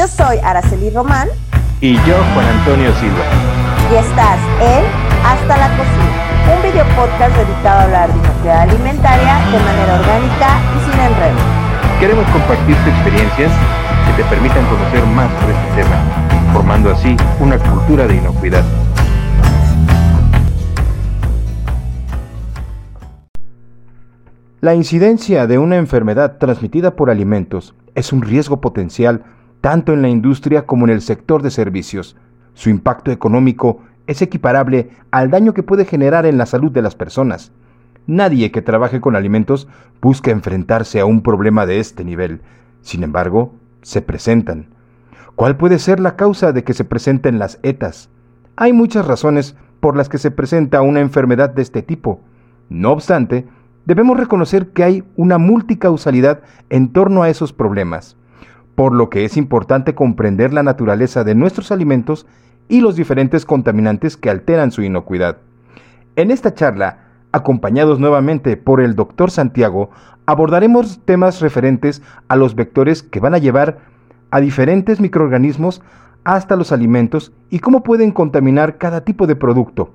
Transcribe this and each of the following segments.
Yo soy Araceli Román. Y yo, Juan Antonio Silva. Y estás en Hasta la Cocina, un video podcast dedicado a hablar de inocuidad alimentaria de manera orgánica y sin enredo. Queremos compartirte experiencias que te permitan conocer más sobre este tema, formando así una cultura de inocuidad. La incidencia de una enfermedad transmitida por alimentos es un riesgo potencial tanto en la industria como en el sector de servicios. Su impacto económico es equiparable al daño que puede generar en la salud de las personas. Nadie que trabaje con alimentos busca enfrentarse a un problema de este nivel. Sin embargo, se presentan. ¿Cuál puede ser la causa de que se presenten las ETAs? Hay muchas razones por las que se presenta una enfermedad de este tipo. No obstante, debemos reconocer que hay una multicausalidad en torno a esos problemas, por lo que es importante comprender la naturaleza de nuestros alimentos y los diferentes contaminantes que alteran su inocuidad. En esta charla, acompañados nuevamente por el doctor Santiago, abordaremos temas referentes a los vectores que van a llevar a diferentes microorganismos hasta los alimentos y cómo pueden contaminar cada tipo de producto.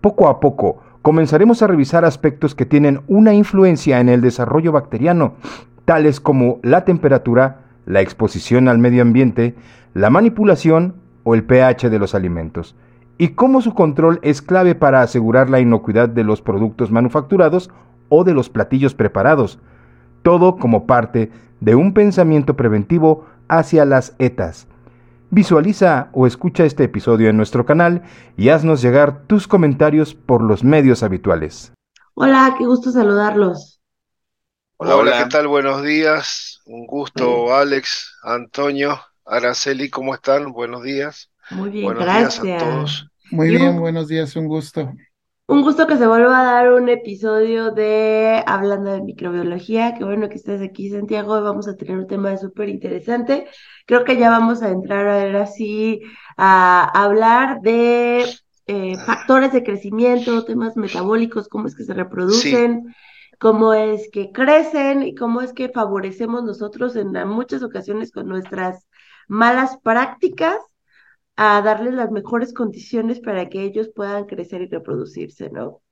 Poco a poco, comenzaremos a revisar aspectos que tienen una influencia en el desarrollo bacteriano, tales como la temperatura, la exposición al medio ambiente, la manipulación o el pH de los alimentos, y cómo su control es clave para asegurar la inocuidad de los productos manufacturados o de los platillos preparados, todo como parte de un pensamiento preventivo hacia las ETAs. Visualiza o escucha este episodio en nuestro canal y haznos llegar tus comentarios por los medios habituales. Hola, qué gusto saludarlos. Hola, hola, ¿qué tal? Buenos días. Un gusto, Alex, Antonio, Araceli, ¿cómo están? Buenos días. Muy bien, buenos gracias. días a todos. Muy bien, buenos días, un gusto. Un gusto que se vuelva a dar un episodio de Hablando de Microbiología. Qué bueno que estés aquí, Santiago. Hoy vamos a tener un tema súper interesante. Creo que ya vamos a entrar ahora sí a hablar de eh, factores de crecimiento, temas metabólicos, cómo es que se reproducen, cómo es que crecen y cómo es que favorecemos nosotros en muchas ocasiones con nuestras malas prácticas a darles las mejores condiciones para que ellos puedan crecer y reproducirse, ¿no?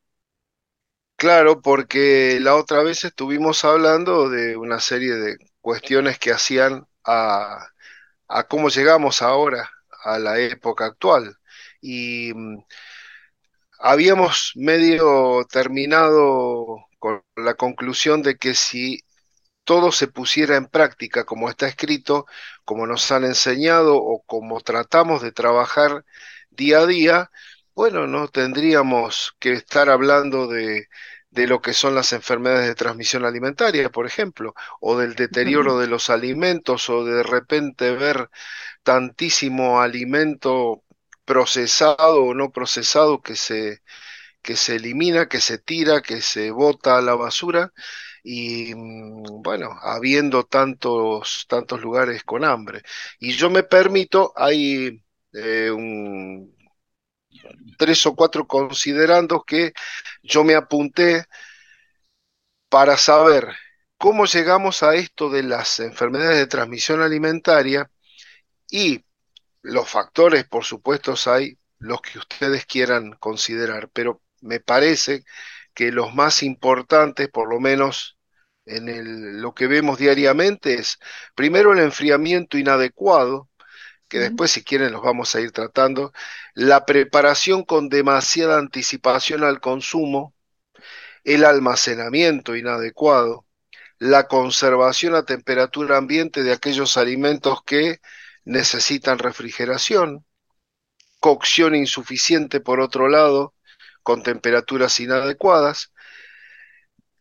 Claro, porque la otra vez estuvimos hablando de una serie de cuestiones que hacían a, a cómo llegamos ahora a la época actual. Y mm, habíamos medio terminado con la conclusión de que si todo se pusiera en práctica como está escrito, como nos han enseñado o como tratamos de trabajar día a día, bueno, no tendríamos que estar hablando de, de lo que son las enfermedades de transmisión alimentaria, por ejemplo, o del deterioro de los alimentos, o de repente ver tantísimo alimento procesado o no procesado que se, que se elimina, que se tira, que se bota a la basura y mm, bueno, habiendo tantos, tantos lugares con hambre. Y yo me permito, hay eh, un, tres o cuatro considerandos que yo me apunté para saber cómo llegamos a esto de las enfermedades de transmisión alimentaria y los factores, por supuesto, hay los que ustedes quieran considerar, pero me parece que los más importantes, por lo menos en el, lo que vemos diariamente es, primero, el enfriamiento inadecuado, que después, si quieren, los vamos a ir tratando, la preparación con demasiada anticipación al consumo, el almacenamiento inadecuado, la conservación a temperatura ambiente de aquellos alimentos que necesitan refrigeración, cocción insuficiente por otro lado, con temperaturas inadecuadas,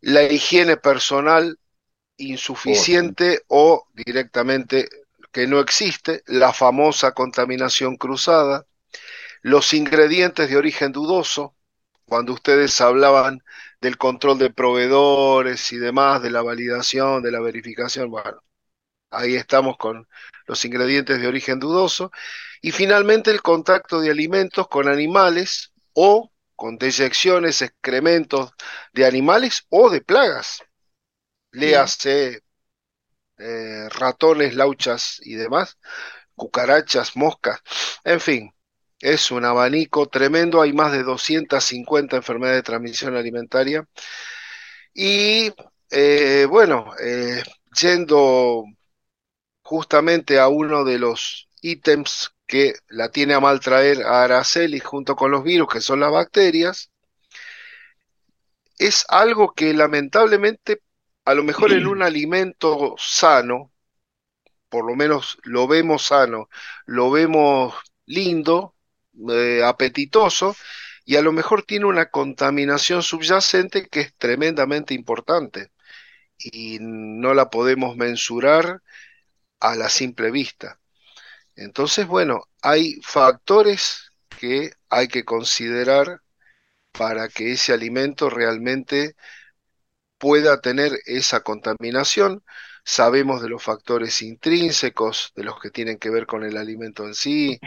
la higiene personal insuficiente o directamente que no existe, la famosa contaminación cruzada, los ingredientes de origen dudoso, cuando ustedes hablaban del control de proveedores y demás, de la validación, de la verificación, bueno, ahí estamos con los ingredientes de origen dudoso, y finalmente el contacto de alimentos con animales o con deyecciones, excrementos de animales o de plagas. Léase eh, ratones, lauchas y demás, cucarachas, moscas, en fin, es un abanico tremendo, hay más de 250 enfermedades de transmisión alimentaria. Y eh, bueno, eh, yendo justamente a uno de los ítems que la tiene a mal traer a Araceli junto con los virus, que son las bacterias, es algo que lamentablemente, a lo mejor en un alimento sano, por lo menos lo vemos sano, lo vemos lindo, eh, apetitoso, y a lo mejor tiene una contaminación subyacente que es tremendamente importante y no la podemos mensurar a la simple vista. Entonces, bueno, hay factores que hay que considerar para que ese alimento realmente pueda tener esa contaminación sabemos de los factores intrínsecos, de los que tienen que ver con el alimento en sí,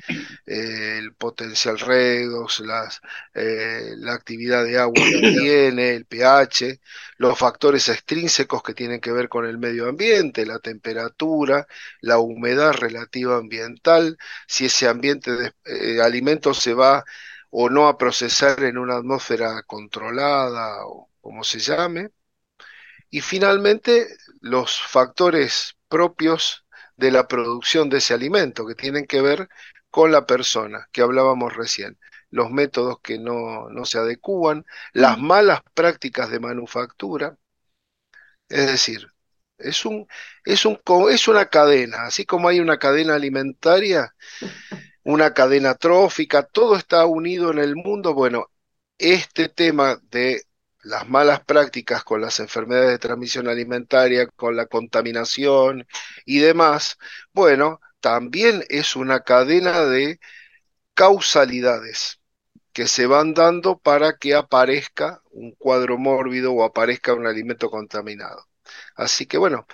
eh, el potencial redox, las, eh, la actividad de agua que tiene, el pH, los factores extrínsecos que tienen que ver con el medio ambiente, la temperatura, la humedad relativa ambiental, si ese ambiente de eh, alimento se va o no a procesar en una atmósfera controlada o como se llame. Y finalmente, los factores propios de la producción de ese alimento, que tienen que ver con la persona, que hablábamos recién, los métodos que no, no se adecúan, las malas prácticas de manufactura. Es decir, es, un, es, un, es una cadena, así como hay una cadena alimentaria, una cadena trófica, todo está unido en el mundo. Bueno, este tema de las malas prácticas con las enfermedades de transmisión alimentaria, con la contaminación y demás, bueno, también es una cadena de causalidades que se van dando para que aparezca un cuadro mórbido o aparezca un alimento contaminado. Así que bueno,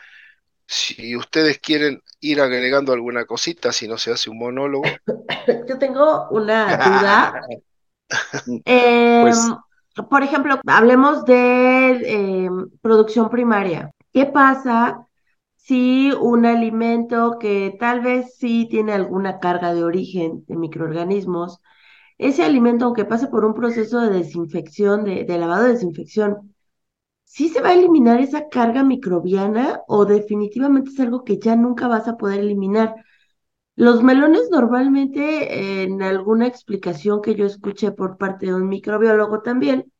si ustedes quieren ir agregando alguna cosita, si no se hace un monólogo. Yo tengo una duda. pues em, por ejemplo, hablemos de eh, producción primaria. ¿Qué pasa si un alimento que tal vez sí tiene alguna carga de origen de microorganismos, ese alimento, aunque pase por un proceso de desinfección, de, de lavado de desinfección, ¿sí se va a eliminar esa carga microbiana o definitivamente es algo que ya nunca vas a poder eliminar? Los melones normalmente, en alguna explicación que yo escuché por parte de un microbiólogo también,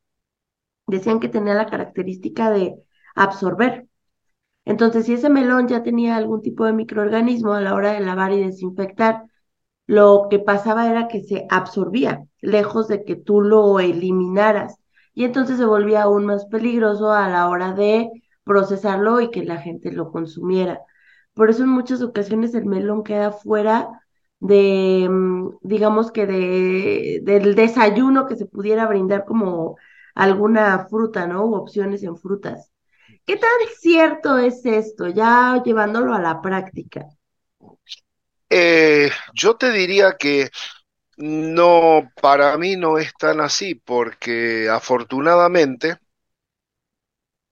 decían que tenía la característica de absorber. Entonces, si ese melón ya tenía algún tipo de microorganismo a la hora de lavar y desinfectar, lo que pasaba era que se absorbía, lejos de que tú lo eliminaras. Y entonces se volvía aún más peligroso a la hora de procesarlo y que la gente lo consumiera. Por eso en muchas ocasiones el melón queda fuera de, mm, digamos que de, del desayuno que se pudiera brindar como alguna fruta, ¿no? U opciones en frutas. ¿Qué tan cierto es esto, ya llevándolo a la práctica? Eh, yo te diría que no, para mí no es tan así, porque afortunadamente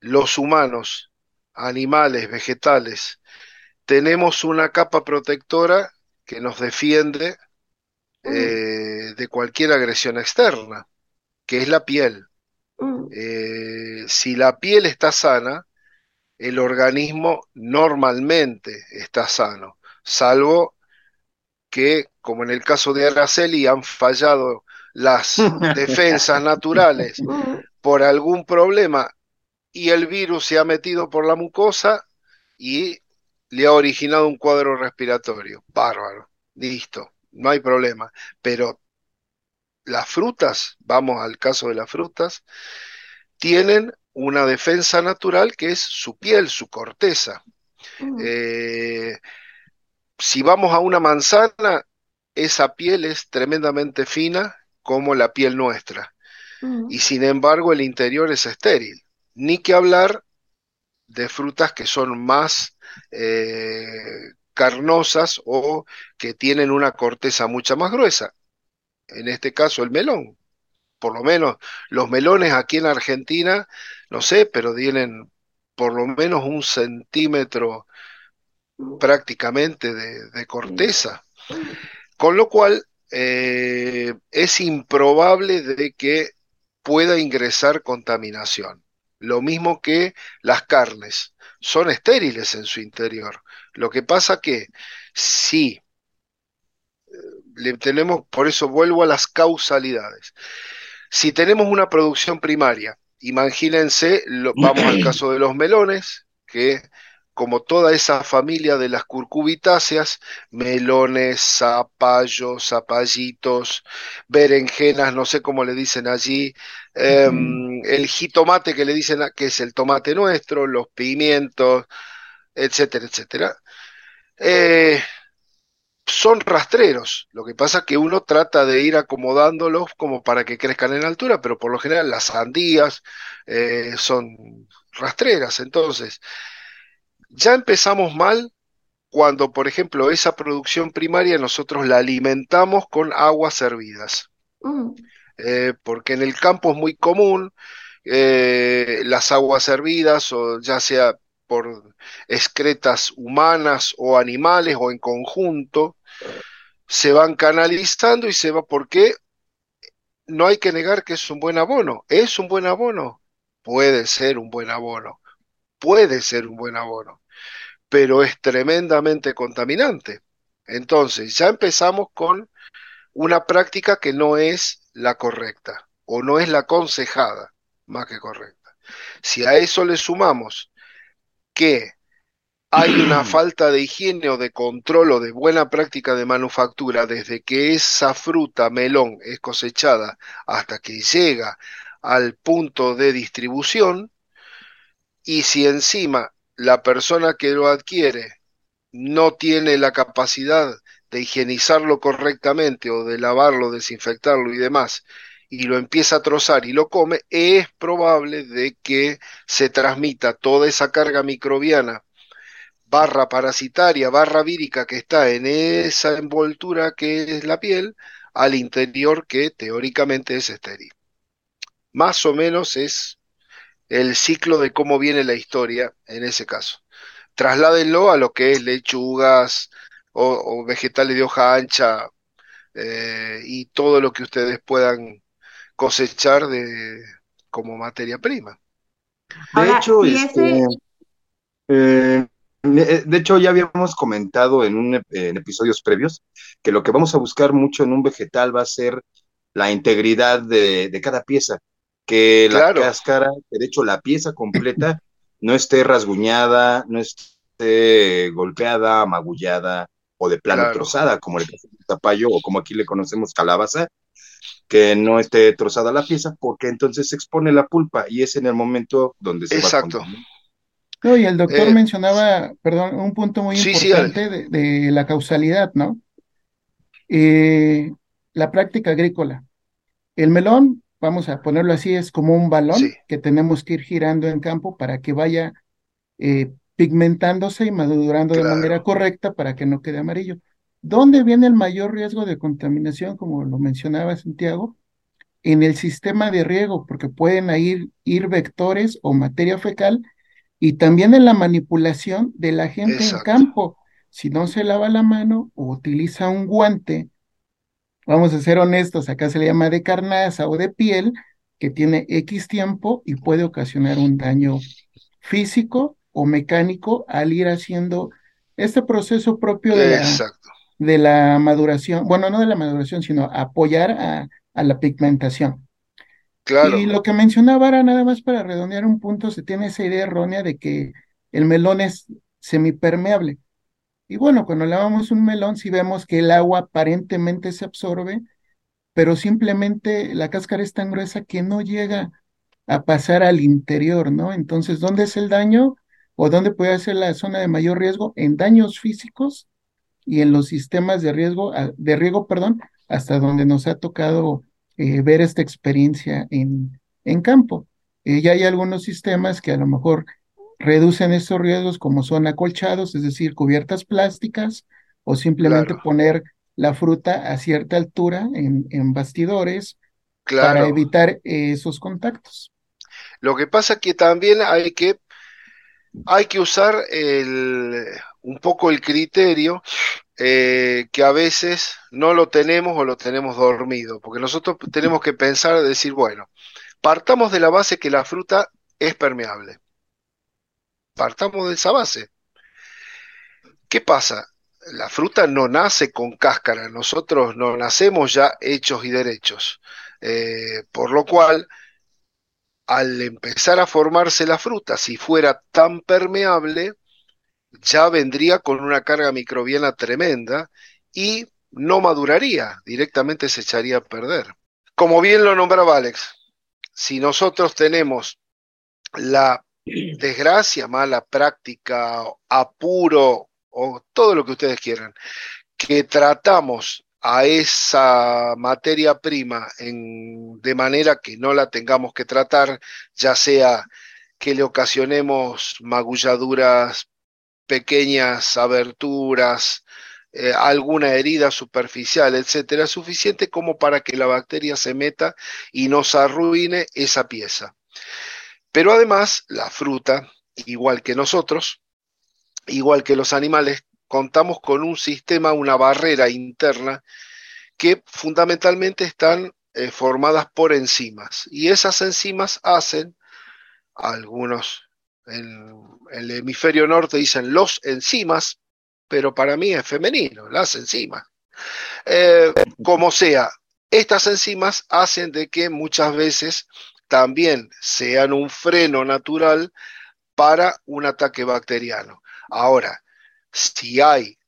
los humanos, animales, vegetales, tenemos una capa protectora que nos defiende eh, de cualquier agresión externa, que es la piel. Mm. Eh, si la piel está sana, el organismo normalmente está sano, salvo que, como en el caso de Araceli, han fallado las defensas naturales mm. por algún problema y el virus se ha metido por la mucosa y le ha originado un cuadro respiratorio. Bárbaro, listo, no hay problema. Pero las frutas, vamos al caso de las frutas, tienen una defensa natural que es su piel, su corteza. Mm. Eh, si vamos a una manzana, esa piel es tremendamente fina como la piel nuestra. Mm. Y sin embargo el interior es estéril. Ni que hablar de frutas que son más eh, carnosas o que tienen una corteza mucha más gruesa. En este caso el melón. Por lo menos los melones aquí en Argentina, no sé, pero tienen por lo menos un centímetro prácticamente de, corteza. Con lo cual, eh, es improbable de que pueda ingresar contaminación. Lo mismo que las carnes, son estériles en su interior. Lo que pasa que si eh, le tenemos, por eso vuelvo a las causalidades. Si tenemos una producción primaria, imagínense, vamos al caso de los melones, que como toda esa familia de las curcubitáceas, melones, zapallos, zapallitos, berenjenas, no sé cómo le dicen allí, em, el jitomate que le dicen que es el tomate nuestro, los pimientos, etcétera, etcétera. Eh, son rastreros. Lo que pasa es que uno trata de ir acomodándolos como para que crezcan en altura, pero por lo general las sandías eh, son rastreras. Entonces, ya empezamos mal cuando, por ejemplo, esa producción primaria nosotros la alimentamos con aguas servidas. Mm. Eh, porque en el campo es muy común eh, las aguas servidas, o ya sea por excretas humanas o animales o en conjunto, se van canalizando y se va porque no hay que negar que es un buen abono. ¿Es un buen abono? Puede ser un buen abono. Puede ser un buen abono pero es tremendamente contaminante. Entonces, ya empezamos con una práctica que no es la correcta o no es la aconsejada, más que correcta. Si a eso le sumamos que hay una falta de higiene o de control o de buena práctica de manufactura desde que esa fruta melón es cosechada hasta que llega al punto de distribución, y si encima la persona que lo adquiere no tiene la capacidad de higienizarlo correctamente o de lavarlo, desinfectarlo y demás, y lo empieza a trozar y lo come, es probable de que se transmita toda esa carga microbiana barra parasitaria, barra vírica que está en esa envoltura que es la piel, al interior que teóricamente es estéril. Más o menos es el ciclo de cómo viene la historia en ese caso. Trasládenlo a lo que es lechugas o, vegetales de hoja ancha eh, y todo lo que ustedes puedan cosechar de, como materia prima. De hecho, este, eh, de hecho, ya habíamos comentado en, un, en episodios previos que lo que vamos a buscar mucho en un vegetal va a ser la integridad de, de cada pieza que la cáscara, de hecho la pieza completa, no esté rasguñada, no esté golpeada, magullada o de plano trozada, como el zapallo o como aquí le conocemos calabaza, que no esté trozada la pieza, porque entonces se expone la pulpa y es en el momento donde se Exacto. va a no, y el doctor eh, mencionaba, perdón, un punto muy importante de, la causalidad, ¿no? Eh, la práctica agrícola. El melón vamos a ponerlo así, es como un balón que tenemos que ir girando en campo para que vaya eh, pigmentándose y madurando de manera correcta para que no quede amarillo. ¿Dónde viene el mayor riesgo de contaminación, como lo mencionaba Santiago? En el sistema de riego, porque pueden ir, ir vectores o materia fecal y también en la manipulación de la gente en campo. Si no se lava la mano o utiliza un guante vamos a ser honestos, acá se le llama de carnaza o de piel, que tiene X tiempo y puede ocasionar un daño físico o mecánico al ir haciendo este proceso propio de la, de la maduración, bueno, no de la maduración, sino apoyar a, a la pigmentación. Claro. Y lo que mencionaba era nada más para redondear un punto, se tiene esa idea errónea de que el melón es semipermeable. Y bueno, cuando lavamos un melón, si vemos que el agua aparentemente se absorbe, pero simplemente la cáscara es tan gruesa que no llega a pasar al interior, ¿no? Entonces, ¿dónde es el daño o dónde puede ser la zona de mayor riesgo? En daños físicos y en los sistemas de riesgo, de riego, perdón, hasta donde nos ha tocado eh, ver esta experiencia en, en campo. Eh, ya hay algunos sistemas que a lo mejor reducen estos riesgos como son acolchados, es decir, cubiertas plásticas, o simplemente poner la fruta a cierta altura en, bastidores para evitar esos contactos. Lo que pasa es que también hay que, hay que usar el, un poco el criterio eh, que a veces no lo tenemos o lo tenemos dormido, porque nosotros tenemos que pensar, decir, bueno, partamos de la base que la fruta es permeable. Partamos de esa base. ¿Qué pasa? La fruta no nace con cáscara, nosotros no nacemos ya hechos y derechos. Eh, por lo cual, al empezar a formarse la fruta, si fuera tan permeable, ya vendría con una carga microbiana tremenda y no maduraría, directamente se echaría a perder. Como bien lo nombraba Alex, si nosotros tenemos la desgracia, mala práctica, apuro o todo lo que ustedes quieran, que tratamos a esa materia prima en, de manera que no la tengamos que tratar, ya sea que le ocasionemos magulladuras, pequeñas aberturas, eh, alguna herida superficial, etcétera, suficiente como para que la bacteria se meta y nos arruine esa pieza. Pero además, la fruta, igual que nosotros, igual que los animales, contamos con un sistema, una barrera interna que fundamentalmente están eh, formadas por enzimas. Y esas enzimas hacen, algunos en, el hemisferio norte dicen los enzimas, pero para mí es femenino, las enzimas. Eh, como sea, estas enzimas hacen de que muchas veces también sean un freno natural para un ataque bacteriano. Ahora, si hay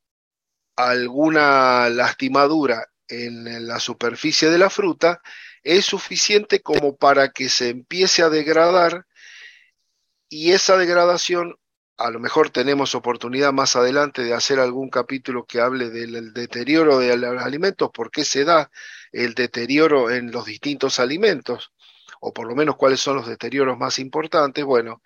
alguna lastimadura en la superficie de la fruta, es suficiente como para que se empiece a degradar y esa degradación, a lo mejor tenemos oportunidad más adelante de hacer algún capítulo que hable del deterioro de los alimentos, por qué se da el deterioro en los distintos alimentos, o por lo menos cuáles son los deterioros más importantes. Bueno,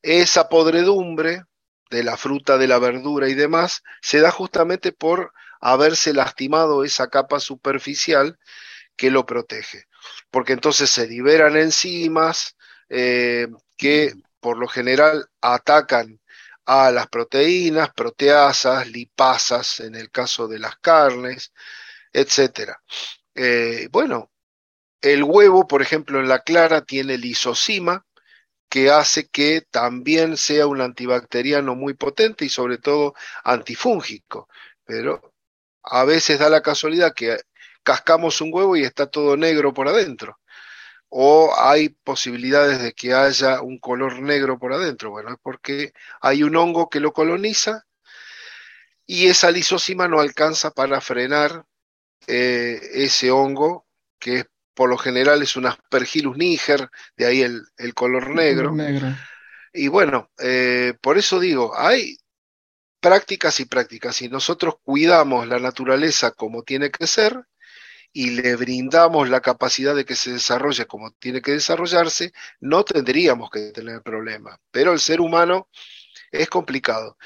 esa podredumbre de la fruta, de la verdura y demás, se da justamente por haberse lastimado esa capa superficial que lo protege. Porque entonces se liberan enzimas eh, que por lo general atacan a las proteínas, proteasas, lipasas en el caso de las carnes, etc. Eh, bueno, el huevo, por ejemplo, en la clara tiene lisocima, que hace que también sea un antibacteriano muy potente y sobre todo antifúngico. Pero a veces da la casualidad que cascamos un huevo y está todo negro por adentro. O hay posibilidades de que haya un color negro por adentro. Bueno, es porque hay un hongo que lo coloniza y esa lisócima no alcanza para frenar eh, ese hongo que es por lo general es un Aspergillus niger, de ahí el, color negro. Y bueno, eh, por eso digo, hay prácticas y prácticas. Si nosotros cuidamos la naturaleza como tiene que ser y le brindamos la capacidad de que se desarrolle como tiene que desarrollarse, no tendríamos que tener problemas. Pero el ser humano es complicado.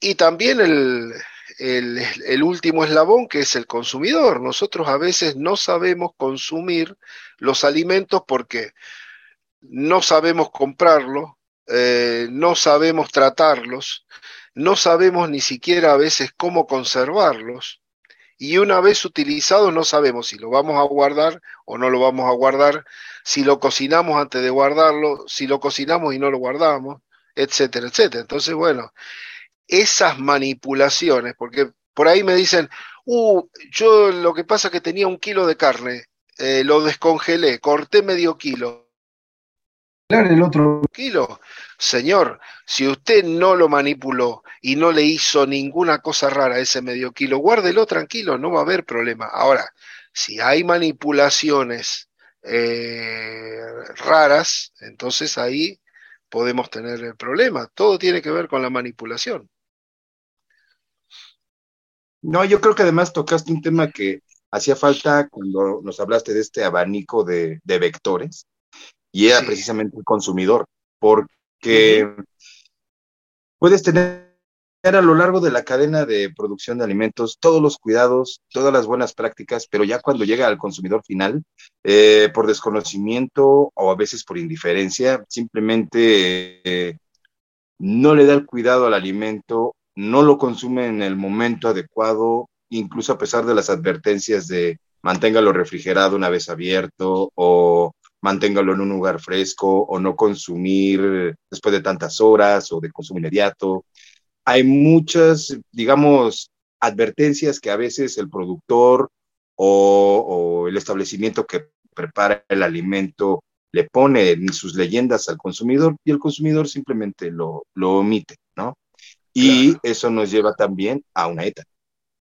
Y también el, el, último eslabón que es el consumidor. Nosotros a veces no sabemos consumir los alimentos porque no sabemos comprarlos, eh, no sabemos tratarlos, no sabemos ni siquiera a veces cómo conservarlos. Y una vez utilizados no sabemos si lo vamos a guardar o no lo vamos a guardar, si lo cocinamos antes de guardarlo, si lo cocinamos y no lo guardamos, etcétera, etcétera. Entonces, bueno, esas manipulaciones, porque por ahí me dicen, uh, yo lo que pasa es que tenía un kilo de carne, eh, lo descongelé, corté medio kilo. el otro kilo. Señor, si usted no lo manipuló y no le hizo ninguna cosa rara a ese medio kilo, guárdelo tranquilo, no va a haber problema. Ahora, si hay manipulaciones eh, raras, entonces ahí podemos tener el problema. Todo tiene que ver con la manipulación. No, yo creo que además tocaste un tema que hacía falta cuando nos hablaste de este abanico de, vectores, y era precisamente el consumidor, porque puedes tener a lo largo de la cadena de producción de alimentos todos los cuidados, todas las buenas prácticas, pero ya cuando llega al consumidor final, eh, por desconocimiento o a veces por indiferencia, simplemente eh, no le da el cuidado al alimento no lo consume en el momento adecuado, incluso a pesar de las advertencias de manténgalo refrigerado una vez abierto o manténgalo en un lugar fresco o no consumir después de tantas horas o de consumo inmediato. Hay muchas, digamos, advertencias que a veces el productor o, el establecimiento que prepara el alimento le pone en sus leyendas al consumidor y el consumidor simplemente lo, lo omite, Y eso nos lleva también a una ETA.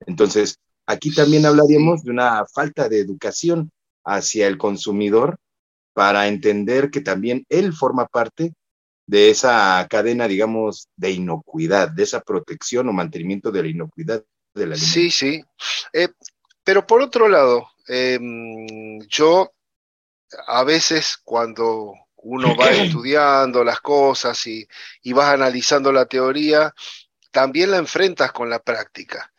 Entonces, aquí también hablaríamos de una falta de educación hacia el consumidor para entender que también él forma parte de esa cadena, digamos, de inocuidad, de esa protección o mantenimiento de la inocuidad del alimento. Sí, sí. Eh, pero por otro lado, em, yo a veces cuando uno va estudiando las cosas y, y vas analizando la teoría, también la enfrentas con la práctica.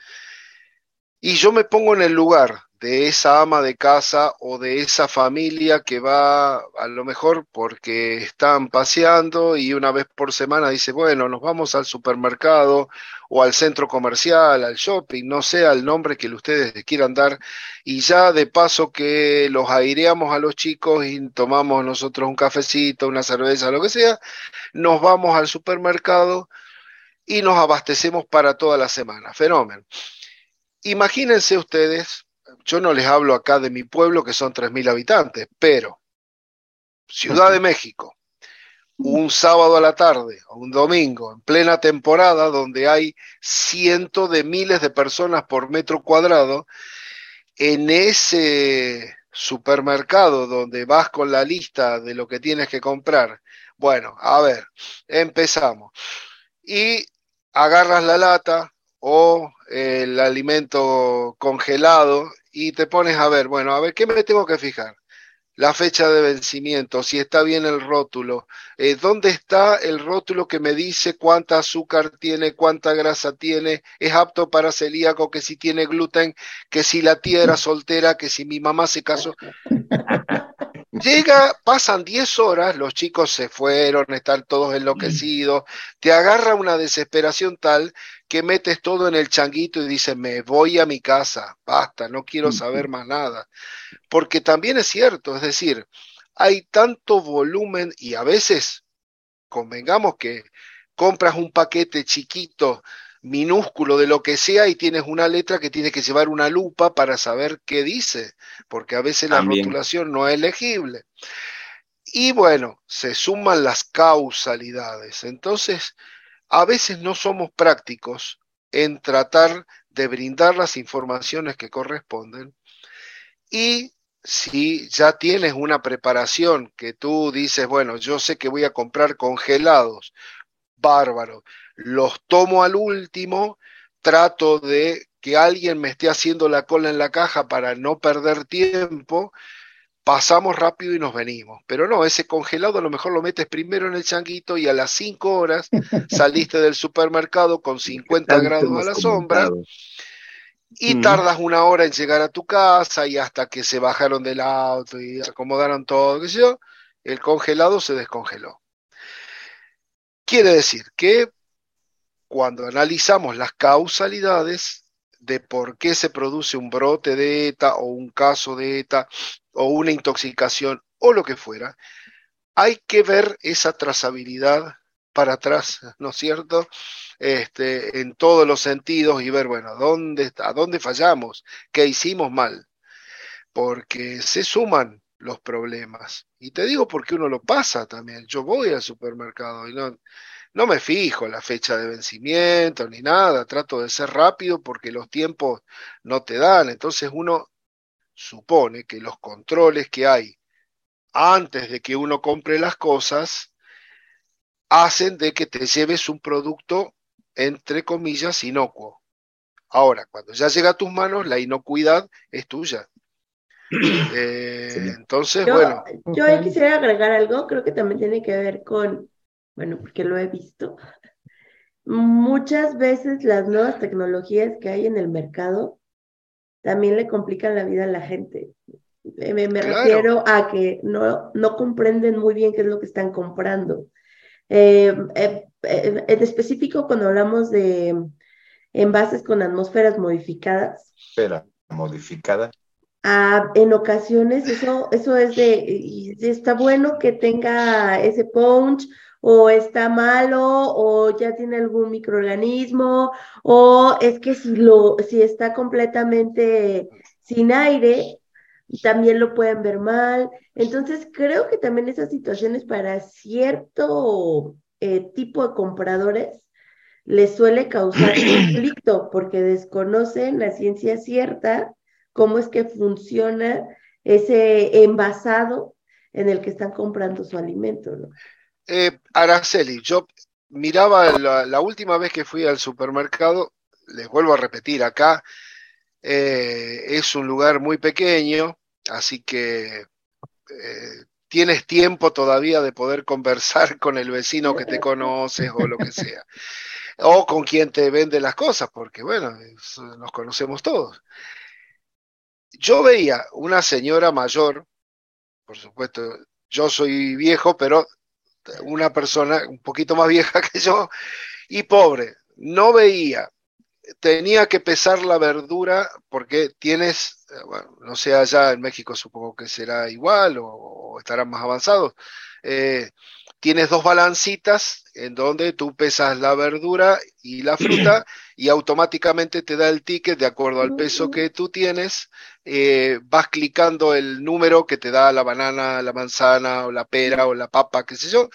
Y yo me pongo en el lugar de esa ama de casa o de esa familia que va a lo mejor porque están paseando y una vez por semana dice, bueno, nos vamos al supermercado o al centro comercial, al shopping, no sé el nombre que ustedes quieran dar, y ya de paso que los aireamos a los chicos y tomamos nosotros un cafecito, una cerveza, lo que sea, nos vamos al supermercado y nos abastecemos para toda la semana. Fenómeno. Imagínense ustedes yo no les hablo acá de mi pueblo, que son 3.000 habitantes, pero Ciudad de México, un sábado a la tarde o un domingo, en plena temporada, donde hay cientos de miles de personas por metro cuadrado, en ese supermercado donde vas con la lista de lo que tienes que comprar. Bueno, a ver, empezamos. Y agarras la lata, o el alimento congelado y te pones a ver, bueno, a ver, ¿qué me tengo que fijar? La fecha de vencimiento, si está bien el rótulo, eh, ¿dónde está el rótulo que me dice cuánta azúcar tiene, cuánta grasa tiene, es apto para celíaco, que si tiene gluten, que si la tía era soltera, que si mi mamá se casó? Llega, pasan 10 horas, los chicos se fueron, están todos enloquecidos, te agarra una desesperación tal que metes todo en el changuito y dices, me voy a mi casa, basta, no quiero saber más nada. Porque también es cierto, es decir, hay tanto volumen y a veces, convengamos que compras un paquete chiquito minúsculo de lo que sea y tienes una letra que tienes que llevar una lupa para saber qué dice, porque a veces la rotulación no es legible. Y bueno, se suman las causalidades. Entonces, a veces no somos prácticos en tratar de brindar las informaciones que corresponden y si ya tienes una preparación que tú dices, bueno, yo sé que voy a comprar congelados, bárbaro, los tomo al último, trato de que alguien me esté haciendo la cola en la caja para no perder tiempo, pasamos rápido y nos venimos. Pero no, ese congelado a lo mejor lo metes primero en el changuito y a las 5 horas saliste del supermercado con 50 grados a la sombra y tardas una hora en llegar a tu casa y hasta que se bajaron del auto y se acomodaron todo, qué sé yo, el congelado se descongeló. Quiere decir que cuando analizamos las causalidades de por qué se produce un brote de ETA o un caso de ETA o una intoxicación o lo que fuera, hay que ver esa trazabilidad para atrás, ¿no es cierto? Este, en todos los sentidos y ver, bueno, ¿dónde, ¿a dónde fallamos? ¿Qué hicimos mal? Porque se suman los problemas. Y te digo porque uno lo pasa también. Yo voy al supermercado y no, no me fijo la fecha de vencimiento ni nada, trato de ser rápido porque los tiempos no te dan. Entonces uno supone que los controles que hay antes de que uno compre las cosas hacen de que te lleves un producto entre comillas inocuo. Ahora, cuando ya llega a tus manos, la inocuidad es tuya. Eh, entonces, bueno. Yo ahí quisiera agregar algo, creo que también tiene que ver con bueno, porque lo he visto, muchas veces las nuevas tecnologías que hay en el mercado también le complican la vida a la gente. Me, me refiero a que no, no comprenden muy bien qué es lo que están comprando. Eh, eh, eh, en específico, cuando hablamos de envases con atmósferas modificadas. Espera, modificada. Ah, en ocasiones eso, eso es de, está bueno que tenga ese punch o está malo o ya tiene algún microorganismo o es que si lo si está completamente sin aire también lo pueden ver mal. Entonces creo que también esas situaciones para cierto eh, tipo de compradores les suele causar conflicto porque desconocen la ciencia cierta cómo es que funciona ese envasado en el que están comprando su alimento, ¿no? Eh, Araceli, yo miraba la, última vez que fui al supermercado, les vuelvo a repetir, acá eh, es un lugar muy pequeño, así que eh, tienes tiempo todavía de poder conversar con el vecino que te conoces o lo que sea, o con quien te vende las cosas, porque bueno, nos conocemos todos. Yo veía una señora mayor, por supuesto, yo soy viejo, pero una persona un poquito más vieja que yo y pobre, no veía, tenía que pesar la verdura porque tienes, eh, bueno, no sé, allá en México supongo que será igual o, estarán más avanzados, eh, tienes dos balancitas en donde tú pesas la verdura y la fruta y automáticamente te da el ticket de acuerdo al peso que tú tienes. Eh, vas clicando el número que te da la banana, la manzana o la pera o la papa, qué sé yo,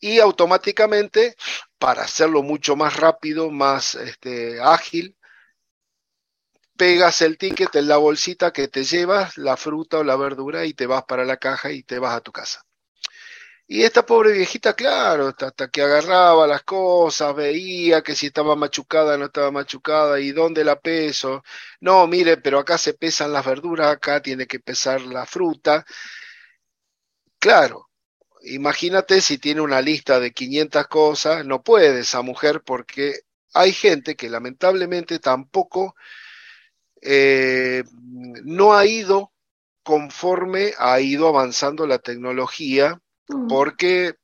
y automáticamente, para hacerlo mucho más rápido, más este, ágil, pegas el ticket en la bolsita que te llevas, la fruta o la verdura, y te vas para la caja y te vas a tu casa. Y esta pobre viejita, claro, hasta, que agarraba las cosas, veía que si estaba machucada, no estaba machucada, y dónde la peso. No, mire, pero acá se pesan las verduras, acá tiene que pesar la fruta. Claro, imagínate si tiene una lista de 500 cosas, no puede esa mujer porque hay gente que lamentablemente tampoco eh, no ha ido conforme ha ido avanzando la tecnología porque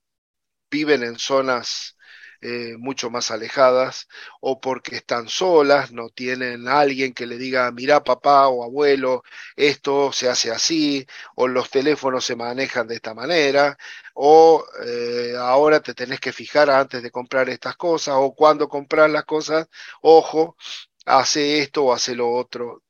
viven en zonas eh, mucho más alejadas o porque están solas, no tienen a alguien que le diga, mira papá o abuelo, esto se hace así, o los teléfonos se manejan de esta manera, o eh, ahora te tenés que fijar antes de comprar estas cosas, o cuando compras las cosas, ojo, hace esto o hace lo otro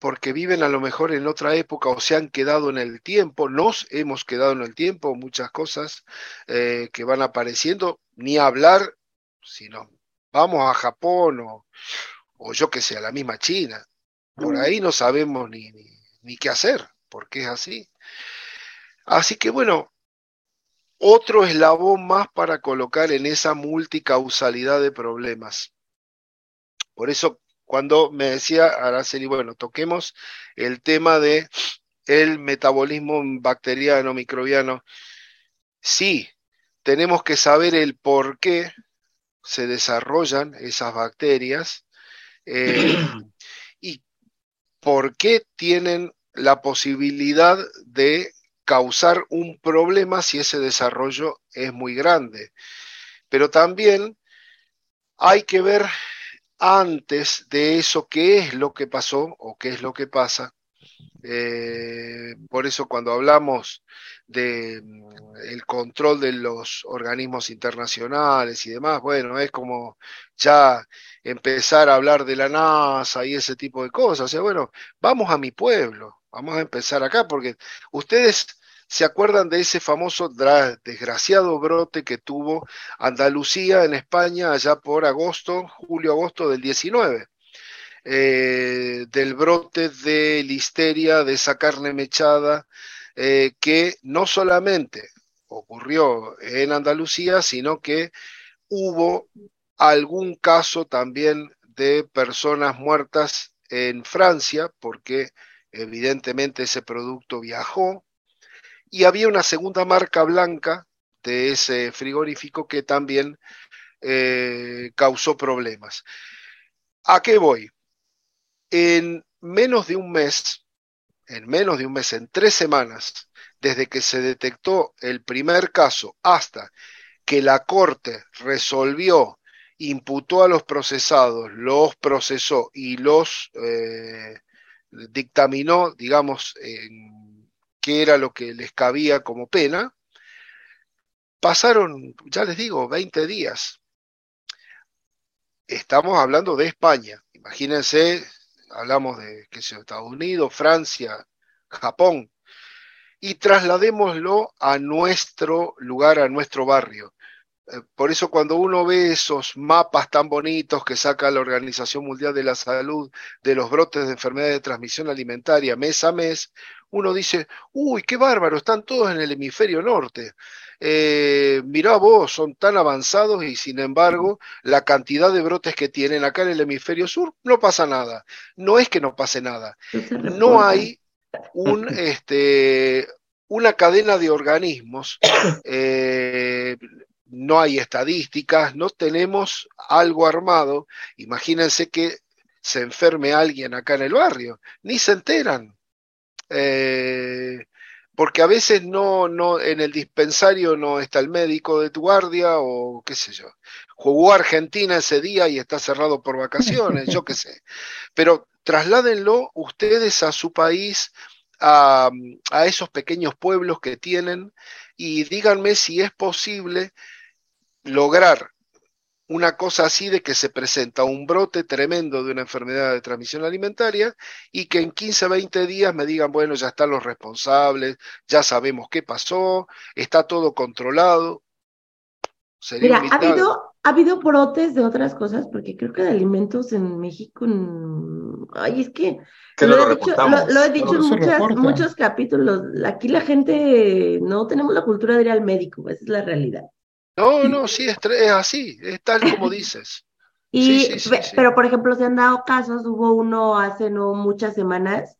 porque viven a lo mejor en otra época o se han quedado en el tiempo, nos hemos quedado en el tiempo, muchas cosas eh, que van apareciendo, ni hablar, sino vamos a Japón o, o yo que sé, a la misma China, por ahí no sabemos ni, ni, ni qué hacer, porque es así. Así que bueno, otro eslabón más para colocar en esa multicausalidad de problemas. Por eso cuando me decía Araceli, bueno, toquemos el tema de el metabolismo bacteriano, microbiano. Sí, tenemos que saber el por qué se desarrollan esas bacterias eh, y por qué tienen la posibilidad de causar un problema si ese desarrollo es muy grande. Pero también hay que ver antes de eso qué es lo que pasó o qué es lo que pasa. Eh, por eso cuando hablamos de mm, el control de los organismos internacionales y demás, bueno, es como ya empezar a hablar de la NASA y ese tipo de cosas. O sea, bueno, vamos a mi pueblo, vamos a empezar acá, porque ustedes ¿Se acuerdan de ese famoso desgraciado brote que tuvo Andalucía en España allá por agosto, julio-agosto del 19? Eh, del brote de listeria, de esa carne mechada, eh, que no solamente ocurrió en Andalucía, sino que hubo algún caso también de personas muertas en Francia, porque evidentemente ese producto viajó y había una segunda marca blanca de ese frigorífico que también eh, causó problemas. ¿A qué voy? En menos de un mes, en menos de un mes, en tres semanas, desde que se detectó el primer caso hasta que la Corte resolvió imputó a los procesados, los procesó y los eh, dictaminó, digamos, en qué era lo que les cabía como pena, pasaron, ya les digo, 20 días. Estamos hablando de España. Imagínense, hablamos de Estados Unidos, Francia, Japón, y trasladémoslo a nuestro lugar, a nuestro barrio. Por eso cuando uno ve esos mapas tan bonitos que saca la Organización Mundial de la Salud de los brotes de enfermedades de transmisión alimentaria mes a mes, uno dice, uy, qué bárbaro, están todos en el hemisferio norte. Eh, mirá vos, son tan avanzados y sin embargo la cantidad de brotes que tienen acá en el hemisferio sur no pasa nada. No es que no pase nada, no hay un, este, una cadena de organismos eh, no hay estadísticas, no tenemos algo armado. Imagínense que se enferme alguien acá en el barrio, ni se enteran. Eh, porque a veces no, no, en el dispensario no está el médico de tu guardia o qué sé yo. Jugó Argentina ese día y está cerrado por vacaciones, yo qué sé. Pero trasládenlo ustedes a su país, a, a esos pequeños pueblos que tienen y díganme si es posible lograr una cosa así de que se presenta un brote tremendo de una enfermedad de transmisión alimentaria y que en 15, 20 días me digan, bueno, ya están los responsables, ya sabemos qué pasó, está todo controlado. Mira, ha habido, ha habido brotes de otras cosas, porque creo que de alimentos en México, ay, es que, lo, he dicho, lo, he dicho, en muchos capítulos, aquí la gente no tenemos la cultura de ir al médico, esa es la realidad. No, no, sí, es, así, es tal como dices. Y, pero por ejemplo, se han dado casos, hubo uno hace no muchas semanas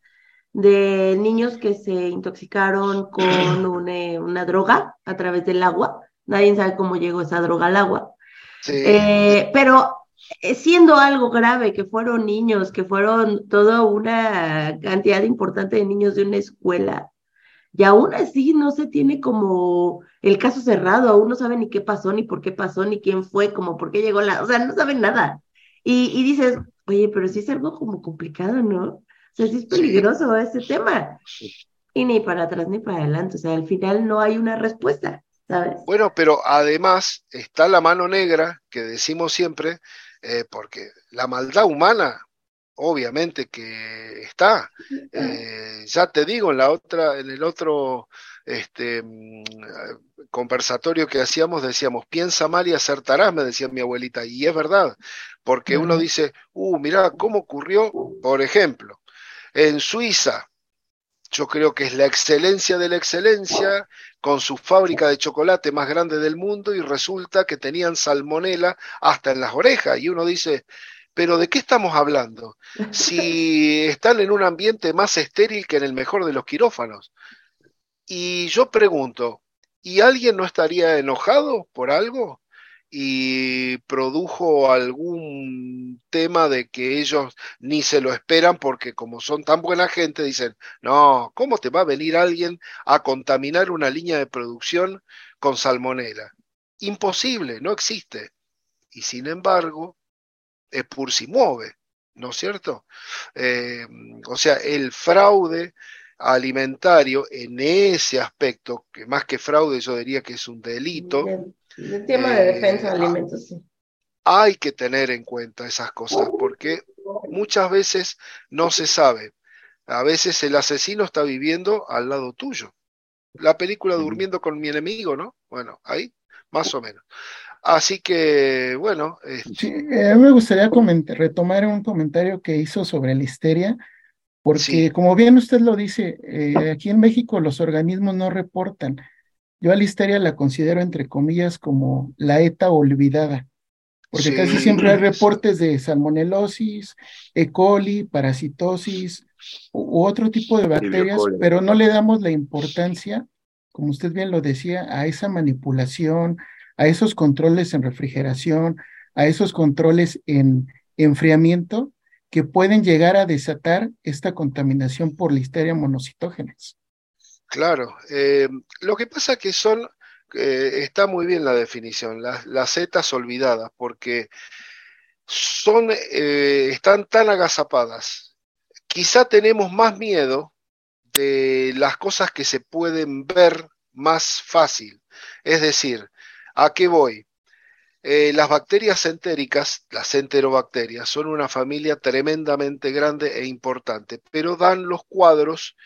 de niños que se intoxicaron con eh, una, droga a través del agua. Nadie sabe cómo llegó esa droga al agua. Eh, pero eh, siendo algo grave, que fueron niños, que fueron toda una cantidad importante de niños de una escuela, y aún así no se tiene como el caso cerrado, aún no saben ni qué pasó, ni por qué pasó, ni quién fue, como por qué llegó la, o sea, no saben nada. Y, y dices, oye, pero sí es algo como complicado, ¿no? O sea, sí es peligroso ese tema. Y ni para atrás ni para adelante, o sea, al final no hay una respuesta, ¿sabes? Bueno, pero además está la mano negra que decimos siempre, eh, porque la maldad humana obviamente que está. Eh, ya te digo, en la otra, en el otro este, mm, conversatorio que hacíamos, decíamos, piensa mal y acertarás, me decía mi abuelita, y es verdad, porque uno dice, uh, mira cómo ocurrió, por ejemplo, en Suiza, yo creo que es la excelencia de la excelencia, con su fábrica de chocolate más grande del mundo, y resulta que tenían salmonela hasta en las orejas, y uno dice, pero ¿de qué estamos hablando? Si están en un ambiente más estéril que en el mejor de los quirófanos. Y yo pregunto, ¿y alguien no estaría enojado por algo? y produjo algún tema de que ellos ni se lo esperan porque como son tan buena gente dicen, no, ¿cómo te va a venir alguien a contaminar una línea de producción con salmonela? Imposible, no existe. Y sin embargo, es por si mueve, ¿no es cierto? Eh, o sea, el fraude alimentario en ese aspecto, que más que fraude yo diría que es un delito. El, tema de defensa de eh, alimentos, sí. Hay que tener en cuenta esas cosas porque muchas veces no se sabe. A veces el asesino está viviendo al lado tuyo. La película Durmiendo con mi enemigo, ¿no? Bueno, ahí más o menos. Así que, bueno. Sí, eh, a mí me gustaría retomar un comentario que hizo sobre la histeria, porque como bien usted lo dice, eh, aquí en México los organismos no reportan. Yo a la histeria la considero, entre comillas, como la ETA olvidada, porque casi siempre hay reportes de salmonelosis, E. coli, parasitosis u, otro tipo de bacterias, pero no le damos la importancia, como usted bien lo decía, a esa manipulación, a esos controles en refrigeración, a esos controles en enfriamiento que pueden llegar a desatar esta contaminación por listeria monocitógenes. Claro, eh, lo que pasa que son eh, está muy bien la definición, las, las zetas olvidadas, porque son, eh, están tan agazapadas. Quizá tenemos más miedo de las cosas que se pueden ver más fácil. Es decir, ¿a qué voy? Eh, las bacterias entéricas, las enterobacterias, son una familia tremendamente grande e importante, pero dan los cuadros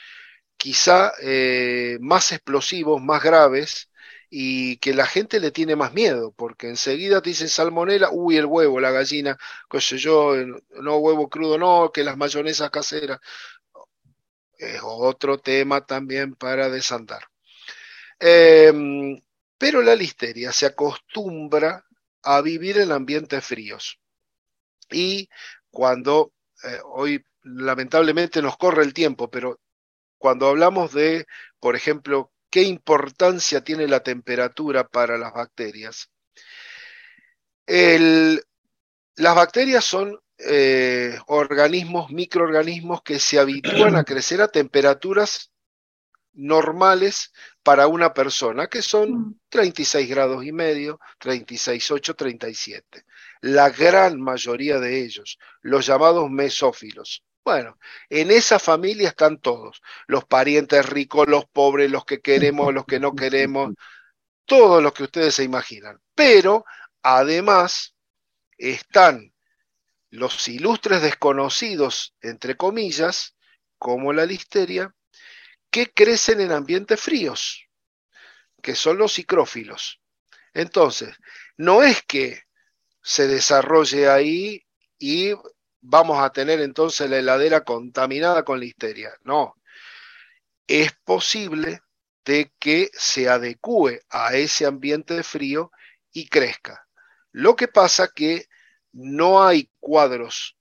quizá eh, más explosivos, más graves, y que la gente le tiene más miedo, porque enseguida te dicen salmonela, uy, el huevo, la gallina, qué sé yo, no huevo crudo, no, que las mayonesas caseras. Es otro tema también para desandar. Em, pero la listeria se acostumbra a vivir en ambientes fríos. Y cuando, eh, hoy lamentablemente nos corre el tiempo, pero cuando hablamos de, por ejemplo, qué importancia tiene la temperatura para las bacterias, las bacterias son eh, organismos, microorganismos que se habitúan a crecer a temperaturas normales para una persona, que son 36 mm. grados y medio, 36,8, 37. La gran mayoría de ellos, los llamados mesófilos. Bueno, en esa familia están todos, los parientes ricos, los pobres, los que queremos, los que no queremos, todos los que ustedes se imaginan. Pero además están los ilustres desconocidos, entre comillas, como la listeria, que crecen en ambientes fríos, que son los cicrófilos. Entonces, no es que se desarrolle ahí y vamos a tener entonces la heladera contaminada con listeria. No. Es posible de que se adecue a ese ambiente frío y crezca. Lo que pasa que no hay cuadros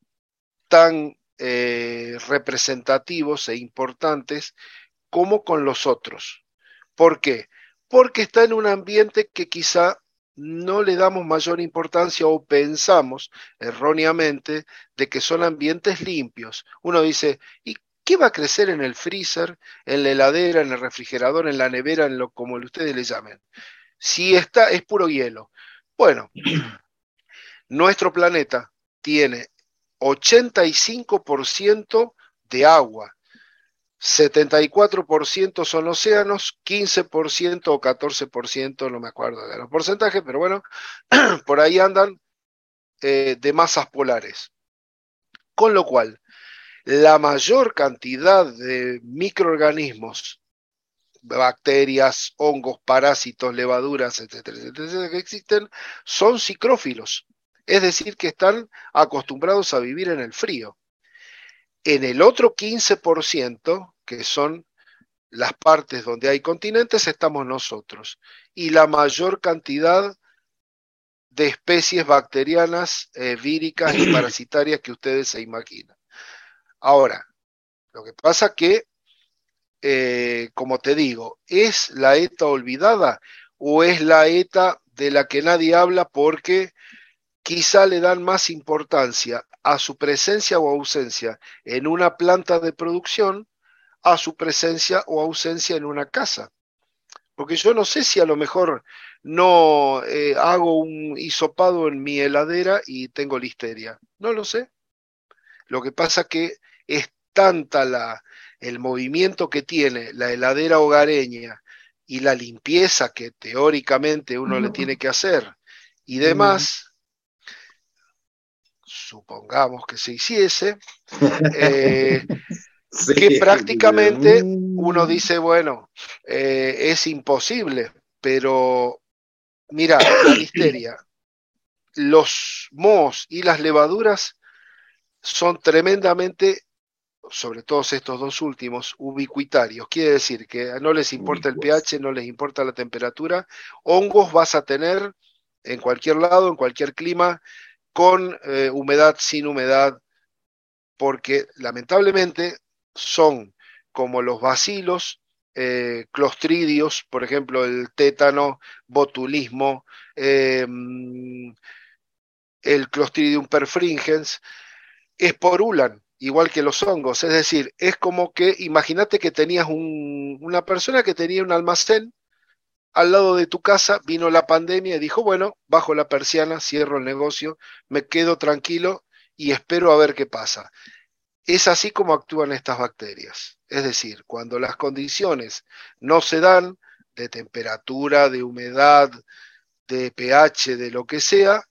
tan eh, representativos e importantes como con los otros. ¿Por qué? Porque está en un ambiente que quizá no le damos mayor importancia o pensamos erróneamente de que son ambientes limpios. Uno dice, ¿y qué va a crecer en el freezer, en la heladera, en el refrigerador, en la nevera, en lo como ustedes le llamen? Si está, es puro hielo. Bueno, nuestro planeta tiene 85% de agua. 74% son océanos, 15% o 14%, no me acuerdo de los porcentajes, pero bueno, por ahí andan eh, de masas polares. Con lo cual, la mayor cantidad de microorganismos, bacterias, hongos, parásitos, levaduras, etcétera, etcétera, que existen, son cicrófilos, es decir, que están acostumbrados a vivir en el frío. En el otro 15%, que son las partes donde hay continentes, estamos nosotros. Y la mayor cantidad de especies bacterianas, eh, víricas y parasitarias que ustedes se imaginan. Ahora, lo que pasa que, eh, como te digo, ¿es la ETA olvidada o es la ETA de la que nadie habla porque quizá le dan más importancia a su presencia o ausencia en una planta de producción a su presencia o ausencia en una casa. Porque yo no sé si a lo mejor no eh, hago un hisopado en mi heladera y tengo listeria. No lo sé. Lo que pasa que es tanta la, el movimiento que tiene la heladera hogareña y la limpieza que teóricamente uno le tiene que hacer y demás, supongamos que se hiciese, eh, que prácticamente uno dice, bueno, eh, es imposible, pero mira, la listeria, los mohos y las levaduras son tremendamente, sobre todo estos dos últimos, ubicuitarios. Quiere decir que no les importa el pH, no les importa la temperatura. Hongos vas a tener en cualquier lado, en cualquier clima, con eh, humedad, sin humedad, porque lamentablemente son como los bacilos, eh, clostridios, por ejemplo, el tétano, botulismo, em, el Clostridium perfringens, esporulan, igual que los hongos. Es decir, es como que, imagínate que tenías una persona que tenía un almacén al lado de tu casa vino la pandemia y dijo, bueno, bajo la persiana, cierro el negocio, me quedo tranquilo y espero a ver qué pasa. Es así como actúan estas bacterias. Es decir, cuando las condiciones no se dan, de temperatura, de humedad, de pH, de lo que sea,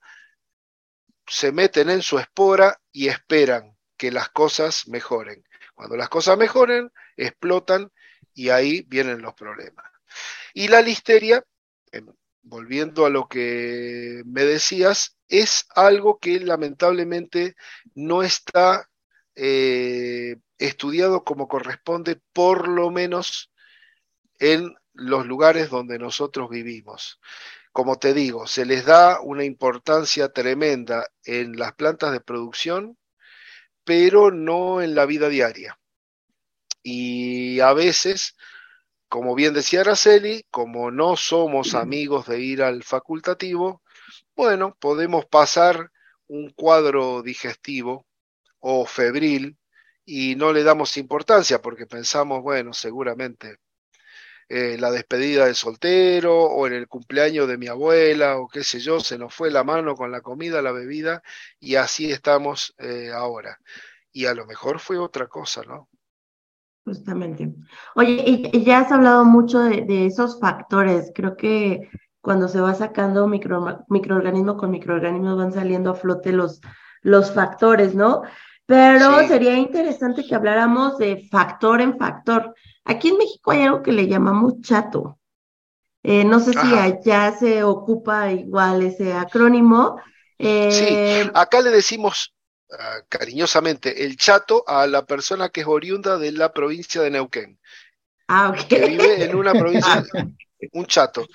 se meten en su espora y esperan que las cosas mejoren. Cuando las cosas mejoren, explotan y ahí vienen los problemas. Y la listeria, em, volviendo a lo que me decías, es algo que lamentablemente no está eh, estudiado como corresponde, por lo menos en los lugares donde nosotros vivimos. Como te digo, se les da una importancia tremenda en las plantas de producción, pero no en la vida diaria. Y a veces, como bien decía Araceli, como no somos amigos de ir al facultativo, bueno, podemos pasar un cuadro digestivo o febril y no le damos importancia porque pensamos, bueno, seguramente eh, la despedida de soltero o en el cumpleaños de mi abuela o qué sé yo, se nos fue la mano con la comida, la bebida y así estamos eh, ahora. Y a lo mejor fue otra cosa, ¿no? Justamente. Oye, y, ya has hablado mucho de, esos factores. Creo que cuando se va sacando micro, microorganismo con microorganismo van saliendo a flote los, los factores, ¿no? Pero sería interesante que habláramos de factor en factor. Aquí en México hay algo que le llamamos chato. Eh, no sé si allá se ocupa igual ese acrónimo. sí, eh, acá le decimos ah, cariñosamente el chato a la persona que es oriunda de la provincia de Neuquén. Ah, ok. Que vive en una provincia, un chato.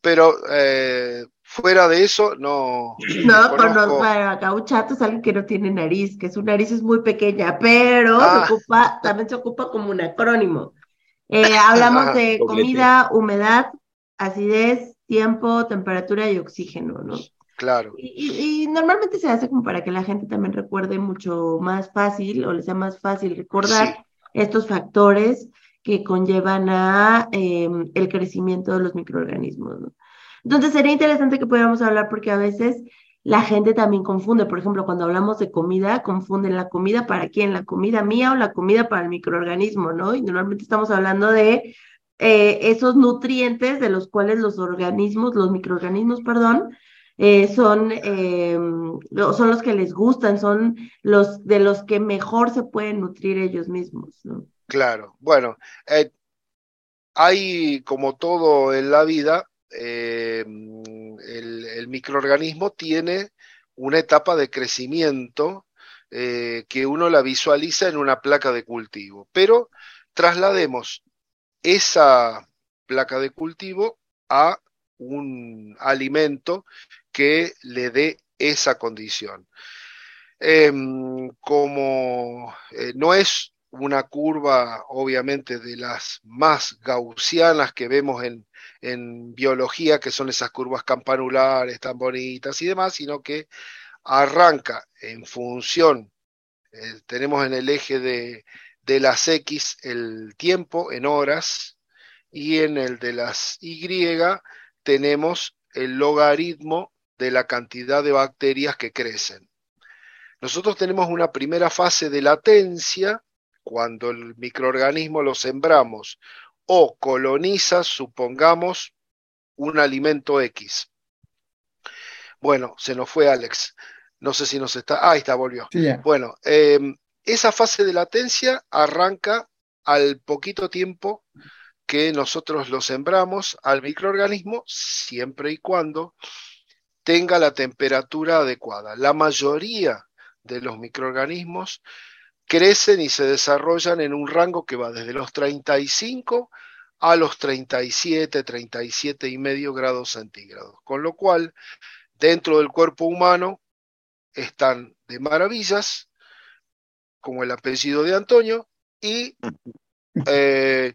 Pero eh, Fuera de eso, no. No, acá un chato es alguien que no tiene nariz, que su nariz es muy pequeña, pero ah. ocupa, también se ocupa como un acrónimo. Eh, hablamos de comida, humedad, acidez, tiempo, temperatura y oxígeno, ¿no? Claro. Y, normalmente se hace como para que la gente también recuerde mucho más fácil o le sea más fácil recordar estos factores que conllevan a em, el crecimiento de los microorganismos, ¿no? Entonces sería interesante que pudiéramos hablar porque a veces la gente también confunde, por ejemplo, cuando hablamos de comida, confunden la comida para quién, la comida mía o la comida para el microorganismo, ¿no? Y normalmente estamos hablando de eh, esos nutrientes de los cuales los organismos, los microorganismos, perdón, eh, son, em, son los que les gustan, son los de los que mejor se pueden nutrir ellos mismos, ¿no? Claro, bueno, eh, hay como todo en la vida, eh, el, microorganismo tiene una etapa de crecimiento eh, que uno la visualiza en una placa de cultivo. Pero traslademos esa placa de cultivo a un alimento que le dé esa condición. Em, como eh, no es una curva, obviamente, de las más gaussianas que vemos en, en biología, que son esas curvas campanulares tan bonitas y demás, sino que arranca en función, eh, tenemos en el eje de, de las X el tiempo en horas y en el de las Y tenemos el logaritmo de la cantidad de bacterias que crecen. Nosotros tenemos una primera fase de latencia cuando el microorganismo lo sembramos o coloniza, supongamos, un alimento X. Bueno, se nos fue Alex. No sé si nos está. Ah, ahí está, volvió. bueno, em, esa fase de latencia arranca al poquito tiempo que nosotros lo sembramos al microorganismo, siempre y cuando tenga la temperatura adecuada. La mayoría de los microorganismos crecen y se desarrollan en un rango que va desde los 35 a los 37, 37 y medio grados centígrados. Con lo cual, dentro del cuerpo humano están de maravillas, como el apellido de Antonio, y eh,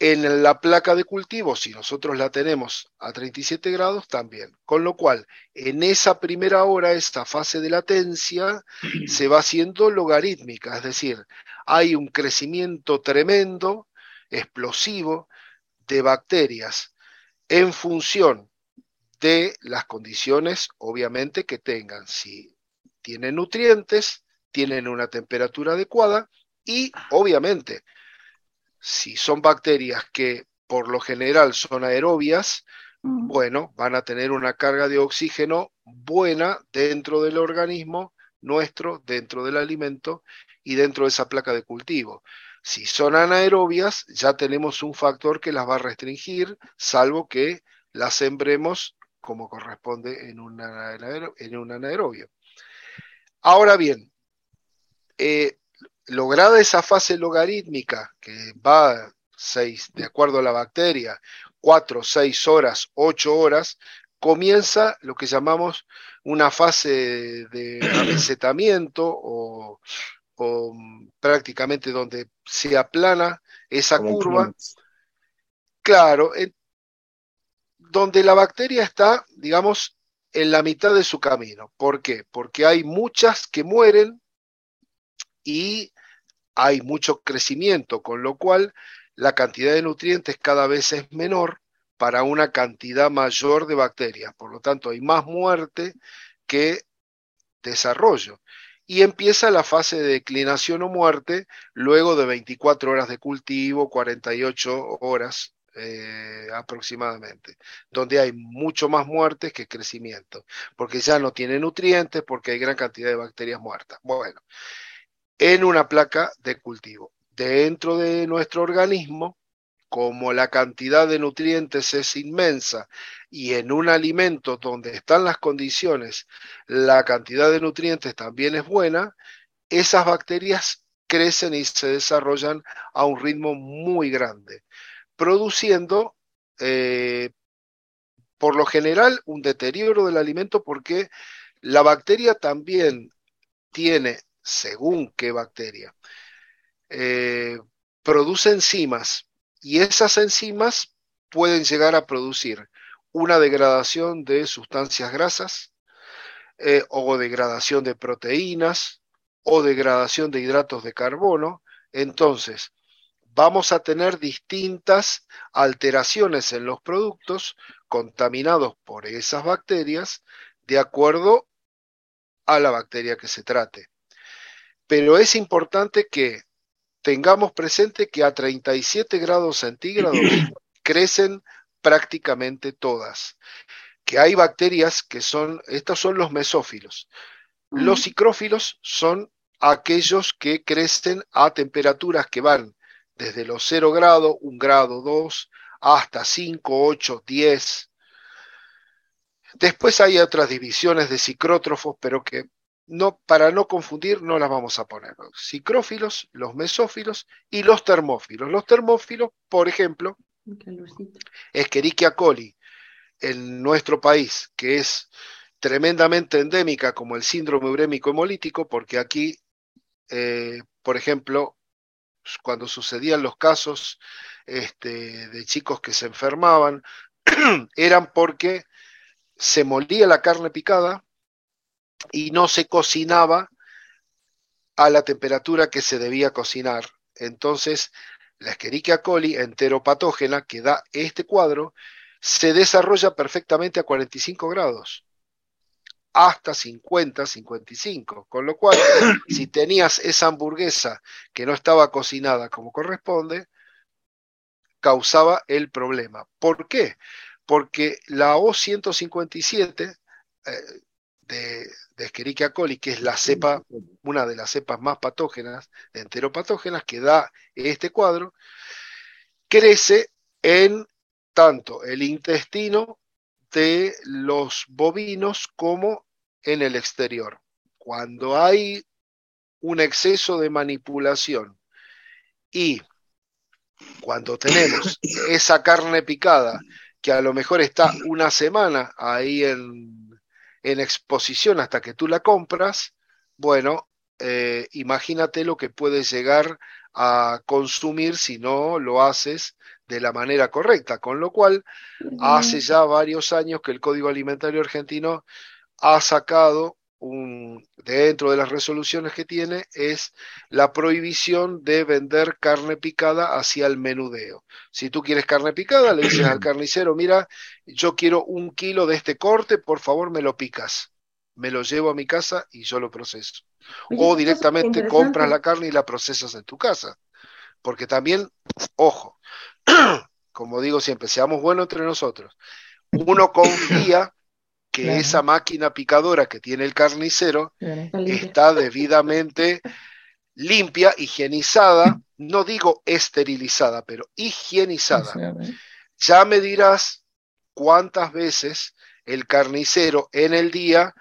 en la placa de cultivo, si nosotros la tenemos a 37 grados, también. Con lo cual, en esa primera hora, esta fase de latencia se va haciendo logarítmica, es decir, hay un crecimiento tremendo, explosivo, de bacterias. en función de las condiciones, obviamente, que tengan. Si tienen nutrientes, tienen una temperatura adecuada y, obviamente, si son bacterias que por lo general son aerobias, mm. bueno, van a tener una carga de oxígeno buena dentro del organismo nuestro, dentro del alimento y dentro de esa placa de cultivo. Si son anaerobias, ya tenemos un factor que las va a restringir, salvo que las sembremos como corresponde en un, anaerobio. Ahora bien, eh, lograda esa fase logarítmica que va seis, de acuerdo a la bacteria, 4, 6 horas, 8 horas, comienza lo que llamamos una fase de amesetamiento o, prácticamente donde se aplana esa curva. Claro, donde la bacteria está, digamos, en la mitad de su camino. ¿Por qué? Porque hay muchas que mueren y hay mucho crecimiento, con lo cual la cantidad de nutrientes cada vez es menor para una cantidad mayor de bacterias. Por lo tanto, hay más muerte que desarrollo. Y empieza la fase de declinación o muerte luego de 24 horas de cultivo, 48 horas eh, aproximadamente, donde hay mucho más muertes que crecimiento, porque ya no tiene nutrientes, porque hay gran cantidad de bacterias muertas. Bueno, en una placa de cultivo. Dentro de nuestro organismo, como la cantidad de nutrientes es inmensa y en un alimento donde están las condiciones, la cantidad de nutrientes también es buena, esas bacterias crecen y se desarrollan a un ritmo muy grande, produciendo eh, por lo general un deterioro del alimento porque la bacteria también tiene, según qué bacteria, eh, produce enzimas y esas enzimas pueden llegar a producir una degradación de sustancias grasas eh, o degradación de proteínas o degradación de hidratos de carbono. Entonces, vamos a tener distintas alteraciones en los productos contaminados por esas bacterias de acuerdo a la bacteria que se trate. Pero es importante que tengamos presente que a 37 grados centígrados crecen prácticamente todas. Que hay bacterias que son, estos son los mesófilos. Los cicrófilos son aquellos que crecen a temperaturas que van desde los 0 grados, 1 grado, 2, hasta 5, 8, 10. Después hay otras divisiones de cicrótrofos, pero que no, para no confundir, no las vamos a poner. Los Cicrófilos, los mesófilos y los termófilos. Los termófilos, por ejemplo, Escherichia coli, en nuestro país, que es tremendamente endémica como el síndrome urémico hemolítico, porque aquí, eh, por ejemplo, cuando sucedían los casos este, de chicos que se enfermaban, eran porque se molía la carne picada, y no se cocinaba a la temperatura que se debía cocinar. Entonces, la Escherichia coli enteropatógena que da este cuadro se desarrolla perfectamente a 45 grados, hasta 50, 55, con lo cual, si tenías esa hamburguesa que no estaba cocinada como corresponde, causaba el problema. ¿Por qué? Porque la O157, de, Escherichia coli, que es la cepa, una de las cepas más patógenas, enteropatógenas, que da este cuadro, crece en tanto el intestino de los bovinos como en el exterior. Cuando hay un exceso de manipulación y cuando tenemos esa carne picada que a lo mejor está una semana ahí en en exposición hasta que tú la compras, bueno, eh, imagínate lo que puedes llegar a consumir si no lo haces de la manera correcta. Con lo cual, hace ya varios años que el Código Alimentario Argentino ha sacado un, dentro de las resoluciones que tiene es la prohibición de vender carne picada hacia el menudeo. Si tú quieres carne picada, le dices al carnicero, mira, yo quiero un kilo de este corte, por favor me lo picas. Me lo llevo a mi casa y yo lo proceso. o directamente compras la carne y la procesas en tu casa. Porque también, ojo, como digo siempre, seamos buenos entre nosotros. Uno confía que esa máquina picadora que tiene el carnicero está debidamente limpia, higienizada, no digo esterilizada, pero higienizada. Ya me dirás cuántas veces el carnicero en el día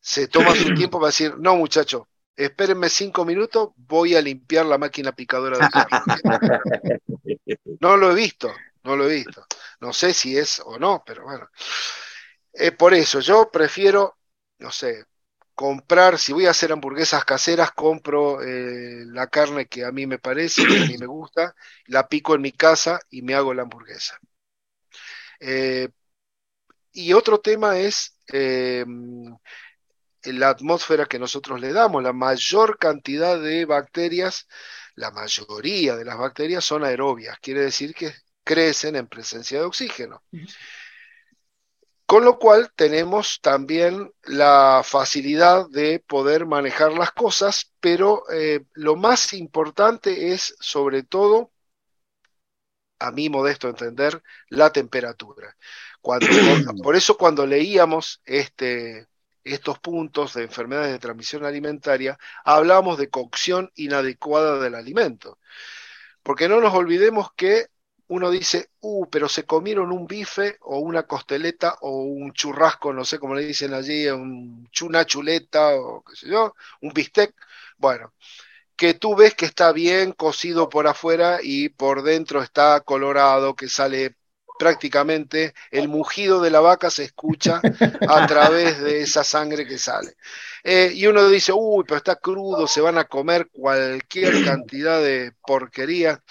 se toma su tiempo para decir, no muchacho, espérenme cinco minutos, voy a limpiar la máquina picadora de carne. no lo he visto, no lo he visto. No sé si es o no, pero bueno. Eh, por eso, yo prefiero, no sé, comprar, si voy a hacer hamburguesas caseras, compro eh, la carne que a mí me parece, que a mí me gusta, la pico en mi casa y me hago la hamburguesa. Eh, y otro tema es la atmósfera que nosotros le damos, la mayor cantidad de bacterias, la mayoría de las bacterias son aerobias, quiere decir que crecen en presencia de oxígeno. Con lo cual tenemos también la facilidad de poder manejar las cosas, pero eh, lo más importante es sobre todo, a mi modesto entender, la temperatura. Cuando, por eso cuando leíamos este, estos puntos de enfermedades de transmisión alimentaria, hablamos de cocción inadecuada del alimento. Porque no nos olvidemos que uno dice, uh, pero se comieron un bife o una costeleta o un churrasco, no sé cómo le dicen allí, un, una chuleta o qué sé yo, un bistec. Bueno, que tú ves que está bien cocido por afuera y por dentro está colorado, que sale prácticamente el mugido de la vaca se escucha a través de esa sangre que sale. Eh, y uno dice, uy, pero está crudo, se van a comer cualquier cantidad de porquería.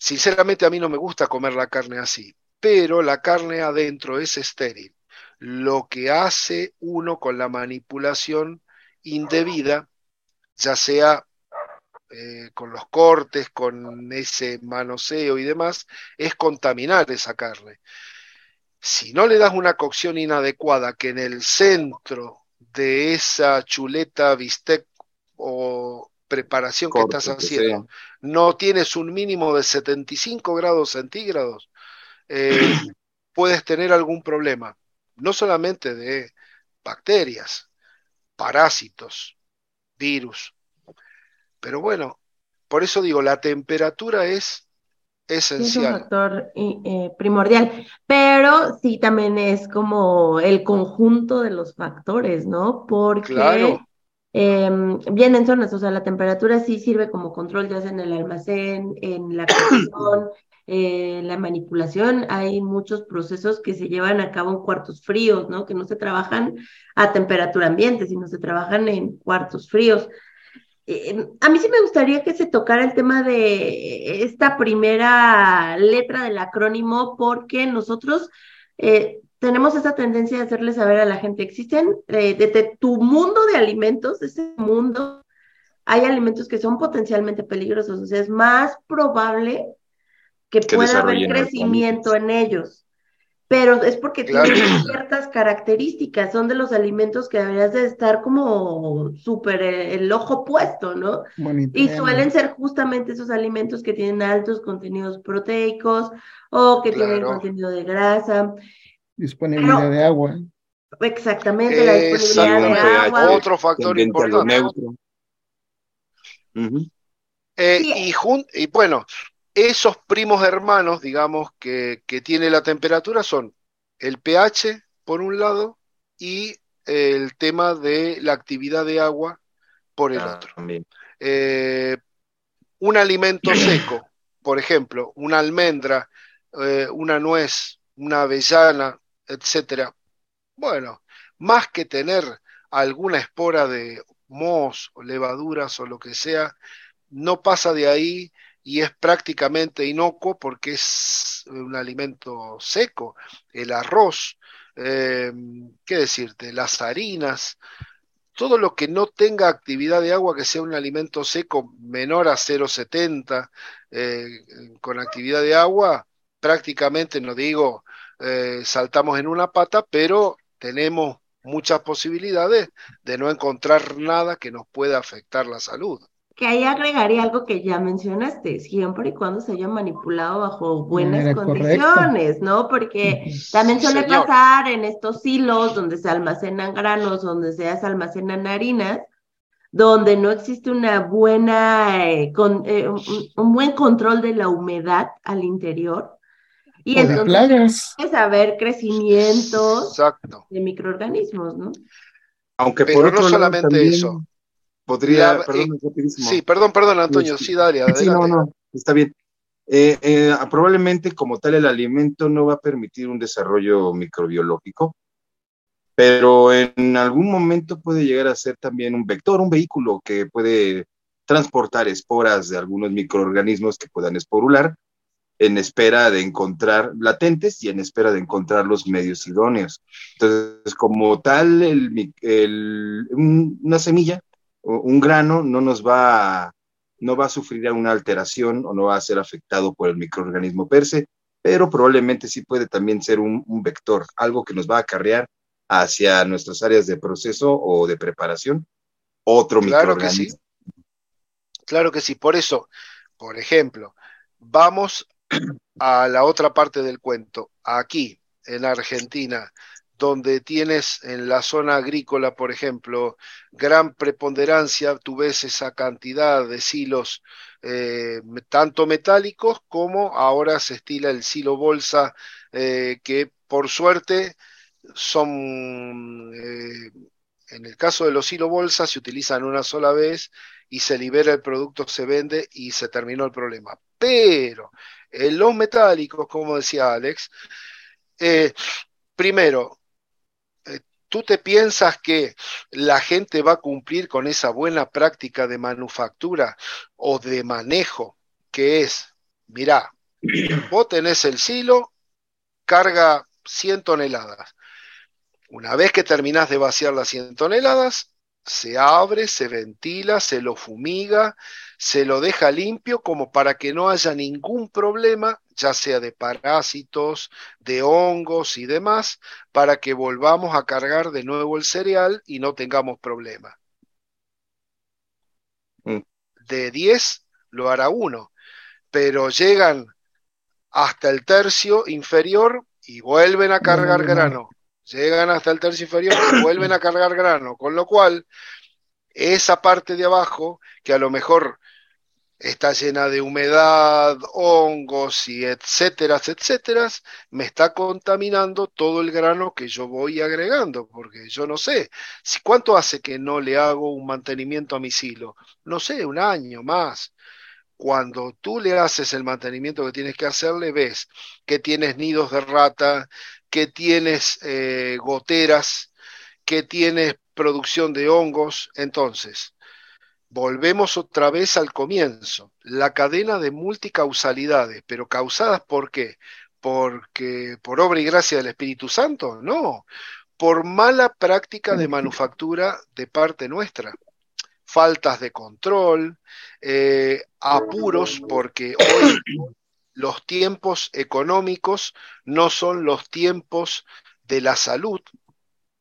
Sinceramente a mí no me gusta comer la carne así, pero la carne adentro es estéril. Lo que hace uno con la manipulación indebida, ya sea eh, con los cortes, con ese manoseo y demás, es contaminar esa carne. Si no le das una cocción inadecuada, que en el centro de esa chuleta, bistec o preparación que estás haciendo no tienes un mínimo de 75 grados centígrados, eh, puedes tener algún problema, no solamente de bacterias, parásitos, virus. Pero bueno, por eso digo, la temperatura es esencial. Es un factor eh, primordial, pero sí también es como el conjunto de los factores, ¿no? Porque claro. Em, bien en zonas, o sea, la temperatura sí sirve como control, ya sea en el almacén, en la cocción, eh, la manipulación. Hay muchos procesos que se llevan a cabo en cuartos fríos, ¿no? Que no se trabajan a temperatura ambiente, sino se trabajan en cuartos fríos. Em, a mí sí me gustaría que se tocara el tema de esta primera letra del acrónimo, porque nosotros eh, tenemos esa tendencia de hacerle saber a la gente, existen eh, desde tu mundo de alimentos, ese mundo, hay alimentos que son potencialmente peligrosos, o sea, es más probable que, pueda haber crecimiento en ellos, pero es porque tienen ciertas características, son de los alimentos que deberías de estar como súper eh, el, ojo puesto, ¿no? Y suelen ser justamente esos alimentos que tienen altos contenidos proteicos o que tienen contenido de grasa. Disponibilidad de agua. Exactamente, la disponibilidad de agua. Otro factor importante. Eh, y, y bueno, esos primos hermanos, digamos, que, que tiene la temperatura son el pH, por un lado, y el tema de la actividad de agua por el otro. Eh, un alimento seco, por ejemplo, una almendra, eh, una nuez, una avellana, etcétera. Bueno, más que tener alguna espora de mos o levaduras o lo que sea, no pasa de ahí y es prácticamente inocuo porque es un alimento seco. El arroz, eh, ¿qué decirte? Las harinas, todo lo que no tenga actividad de agua, que sea un alimento seco menor a 0,70 eh, con actividad de agua, prácticamente, no digo eh, saltamos en una pata, pero tenemos muchas posibilidades de no encontrar nada que nos pueda afectar la salud. Que ahí agregaría algo que ya mencionaste, siempre y cuando se haya manipulado bajo buenas condiciones, ¿no? Porque también suele pasar en estos hilos donde se almacenan granos, donde se almacenan harinas, donde no existe una buena, eh, con, eh, un, buen control de la humedad al interior. Y entonces es haber crecimientos de microorganismos, ¿no? Aunque por otro no solamente eso. Podría, perdón, Sí, perdón, perdón, Antonio, sí, dale, Sí, no, no, está bien. Eh, eh, probablemente como tal el alimento no va a permitir un desarrollo microbiológico, pero en algún momento puede llegar a ser también un vector, un vehículo que puede transportar esporas de algunos microorganismos que puedan esporular en espera de encontrar latentes y en espera de encontrar los medios idóneos. Entonces, como tal, el, una semilla un grano no nos va a, no va a sufrir una alteración o no va a ser afectado por el microorganismo per se, pero probablemente sí puede también ser un, vector, algo que nos va a acarrear hacia nuestras áreas de proceso o de preparación, otro claro microorganismo. Que sí. Claro que sí, por eso, por ejemplo, vamos a la otra parte del cuento, aquí, en Argentina, donde tienes en la zona agrícola, por ejemplo, gran preponderancia, tú ves esa cantidad de silos, eh, tanto metálicos como ahora se estila el silo bolsa, eh, que por suerte son, eh, en el caso de los silo bolsa, se utilizan una sola vez y se libera el producto, se vende y se terminó el problema. Pero en los metálicos, como decía Alex, eh, primero, eh, tú te piensas que la gente va a cumplir con esa buena práctica de manufactura o de manejo, que es, mirá, vos tenés el silo, carga 100 toneladas. Una vez que terminás de vaciar las 100 toneladas, se abre, se ventila, se lo fumiga, se lo deja limpio como para que no haya ningún problema, ya sea de parásitos, de hongos y demás, para que volvamos a cargar de nuevo el cereal y no tengamos problema. Mm. De 10 lo hará uno, pero llegan hasta el tercio inferior y vuelven a cargar grano. Llegan hasta el tercio inferior y vuelven a cargar grano, con lo cual esa parte de abajo, que a lo mejor está llena de humedad, hongos y etcétera, etcétera, me está contaminando todo el grano que yo voy agregando, porque yo no sé, si cuánto hace que no le hago un mantenimiento a mi silo, no sé, un año más. Cuando tú le haces el mantenimiento que tienes que hacerle, ves que tienes nidos de rata, que tienes eh, goteras, que tienes producción de hongos, entonces volvemos otra vez al comienzo, la cadena de multicausalidades, pero causadas por qué? Porque por obra y gracia del Espíritu Santo, no, por mala práctica de manufactura de parte nuestra, faltas de control, eh, apuros, porque hoy los tiempos económicos no son los tiempos de la salud.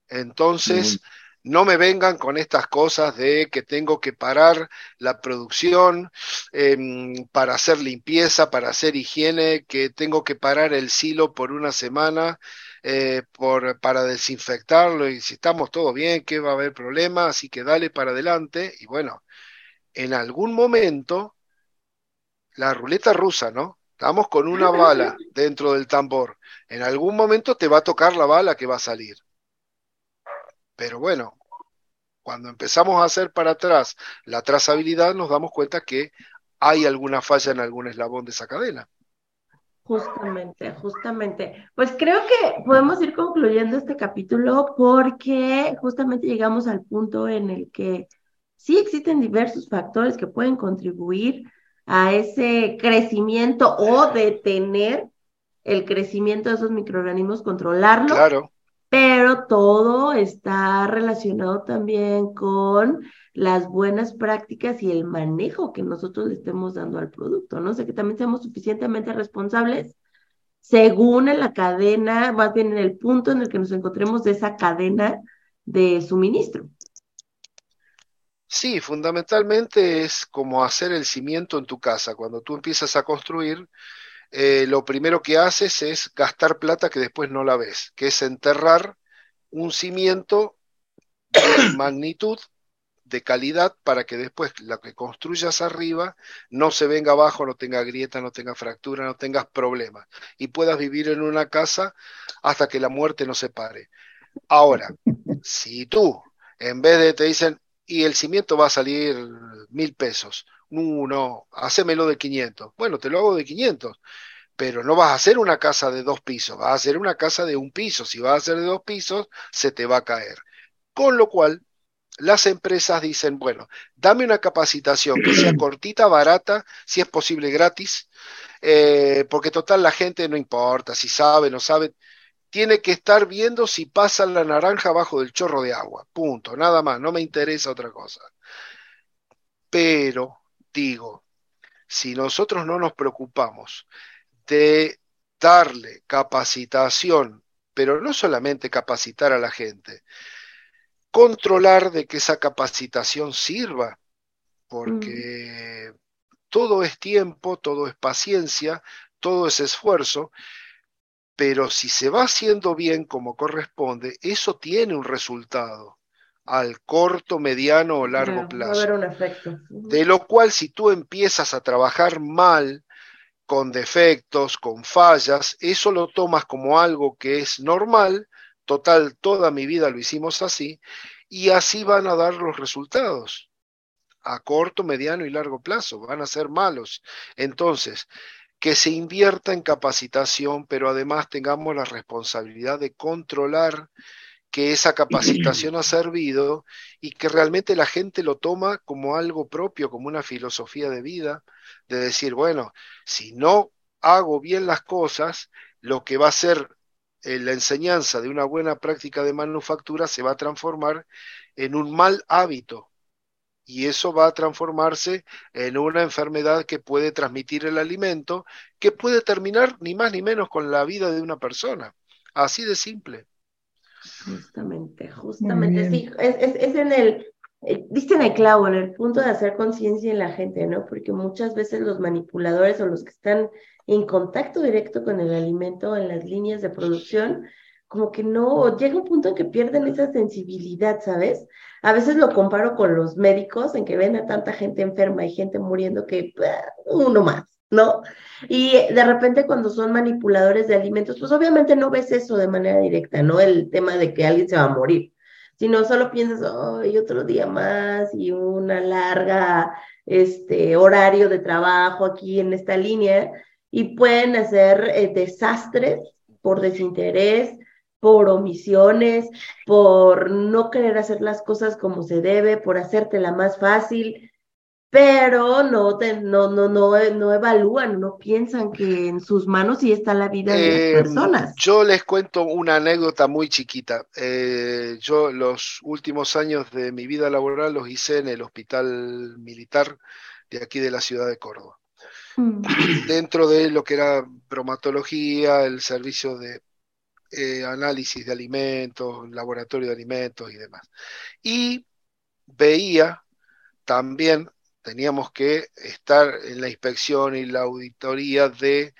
Entonces, no me vengan con estas cosas de que tengo que parar la producción em, para hacer limpieza, para hacer higiene, que tengo que parar el silo por una semana eh, por, para desinfectarlo y si estamos todo bien, que va a haber problema, así que dale para adelante y bueno, en algún momento la ruleta rusa, ¿no? Estamos con una bala dentro del tambor. En algún momento te va a tocar la bala que va a salir. Pero bueno, cuando empezamos a hacer para atrás la trazabilidad, nos damos cuenta que hay alguna falla en algún eslabón de esa cadena. Justamente, justamente. Pues creo que podemos ir concluyendo este capítulo porque justamente llegamos al punto en el que sí existen diversos factores que pueden contribuir a ese crecimiento o detener el crecimiento de esos microorganismos, controlarlo. Claro pero todo está relacionado también con las buenas prácticas y el manejo que nosotros le estemos dando al producto, ¿no? O sea, que también seamos suficientemente responsables según en la cadena, más bien en el punto en el que nos encontremos de esa cadena de suministro. Sí, fundamentalmente es como hacer el cimiento en tu casa. Cuando tú empiezas a construir, eh, lo primero que haces es gastar plata que después no la ves, que es enterrar un cimiento de magnitud, de calidad, para que después lo que construyas arriba no se venga abajo, no tenga grieta, no tenga fractura, no tengas problemas y puedas vivir en una casa hasta que la muerte nos separe. Ahora, si tú, en vez de te dicen, y el cimiento va a salir mil pesos. No, no, hacémelo de 500. Bueno, te lo hago de 500, pero no vas a hacer una casa de dos pisos, vas a hacer una casa de un piso. Si vas a hacer de dos pisos, se te va a caer. Con lo cual, las empresas dicen, bueno, dame una capacitación que sea cortita, barata, si es posible gratis, eh, porque total la gente no importa si sabe, no sabe, tiene que estar viendo si pasa la naranja bajo del chorro de agua. Punto, nada más, no me interesa otra cosa. Pero, digo, si nosotros no nos preocupamos de darle capacitación, pero no solamente capacitar a la gente, controlar de que esa capacitación sirva, porque mm. todo es tiempo, todo es paciencia, todo es esfuerzo, pero si se va haciendo bien como corresponde, eso tiene un resultado al corto, mediano o largo plazo. un efecto. De lo cual si tú empiezas a trabajar mal, con defectos, con fallas, eso lo tomas como algo que es normal, total, toda mi vida lo hicimos así, y así van a dar los resultados a corto, mediano y largo plazo, van a ser malos. Entonces, que se invierta en capacitación, pero además tengamos la responsabilidad de controlar que esa capacitación ha servido y que realmente la gente lo toma como algo propio, como una filosofía de vida, de decir, bueno, si no hago bien las cosas, lo que va a ser eh, la enseñanza de una buena práctica de manufactura se va a transformar en un mal hábito y eso va a transformarse en una enfermedad que puede transmitir el alimento, que puede terminar ni más ni menos con la vida de una persona. Así de simple. Justamente, justamente, sí, es, es, en el, eh, viste en el clavo, en el punto de hacer conciencia en la gente, ¿no? Porque muchas veces los manipuladores o los que están en contacto directo con el alimento en las líneas de producción, como que no, llega un punto en que pierden esa sensibilidad, ¿sabes? A veces lo comparo con los médicos, en que ven a tanta gente enferma y gente muriendo que uno más, ¿no? Y de repente cuando son manipuladores de alimentos, pues obviamente no ves eso de manera directa, ¿no? El tema de que alguien se va a morir, sino solo piensas, ay, otro día más y una larga, este, horario de trabajo aquí en esta línea, y pueden hacer eh, desastres por desinterés, por omisiones, por no querer hacer las cosas como se debe, por hacértela más fácil, pero no, no, no, no, no evalúan, no piensan que en sus manos sí está la vida de las em, personas. Yo les cuento una anécdota muy chiquita. Eh, yo los últimos años de mi vida laboral los hice en el hospital militar de aquí de la ciudad de Córdoba. Mm. Dentro de lo que era bromatología, el servicio de eh, análisis de alimentos, laboratorio de alimentos y demás. Y veía también, teníamos que estar en la inspección y la auditoría de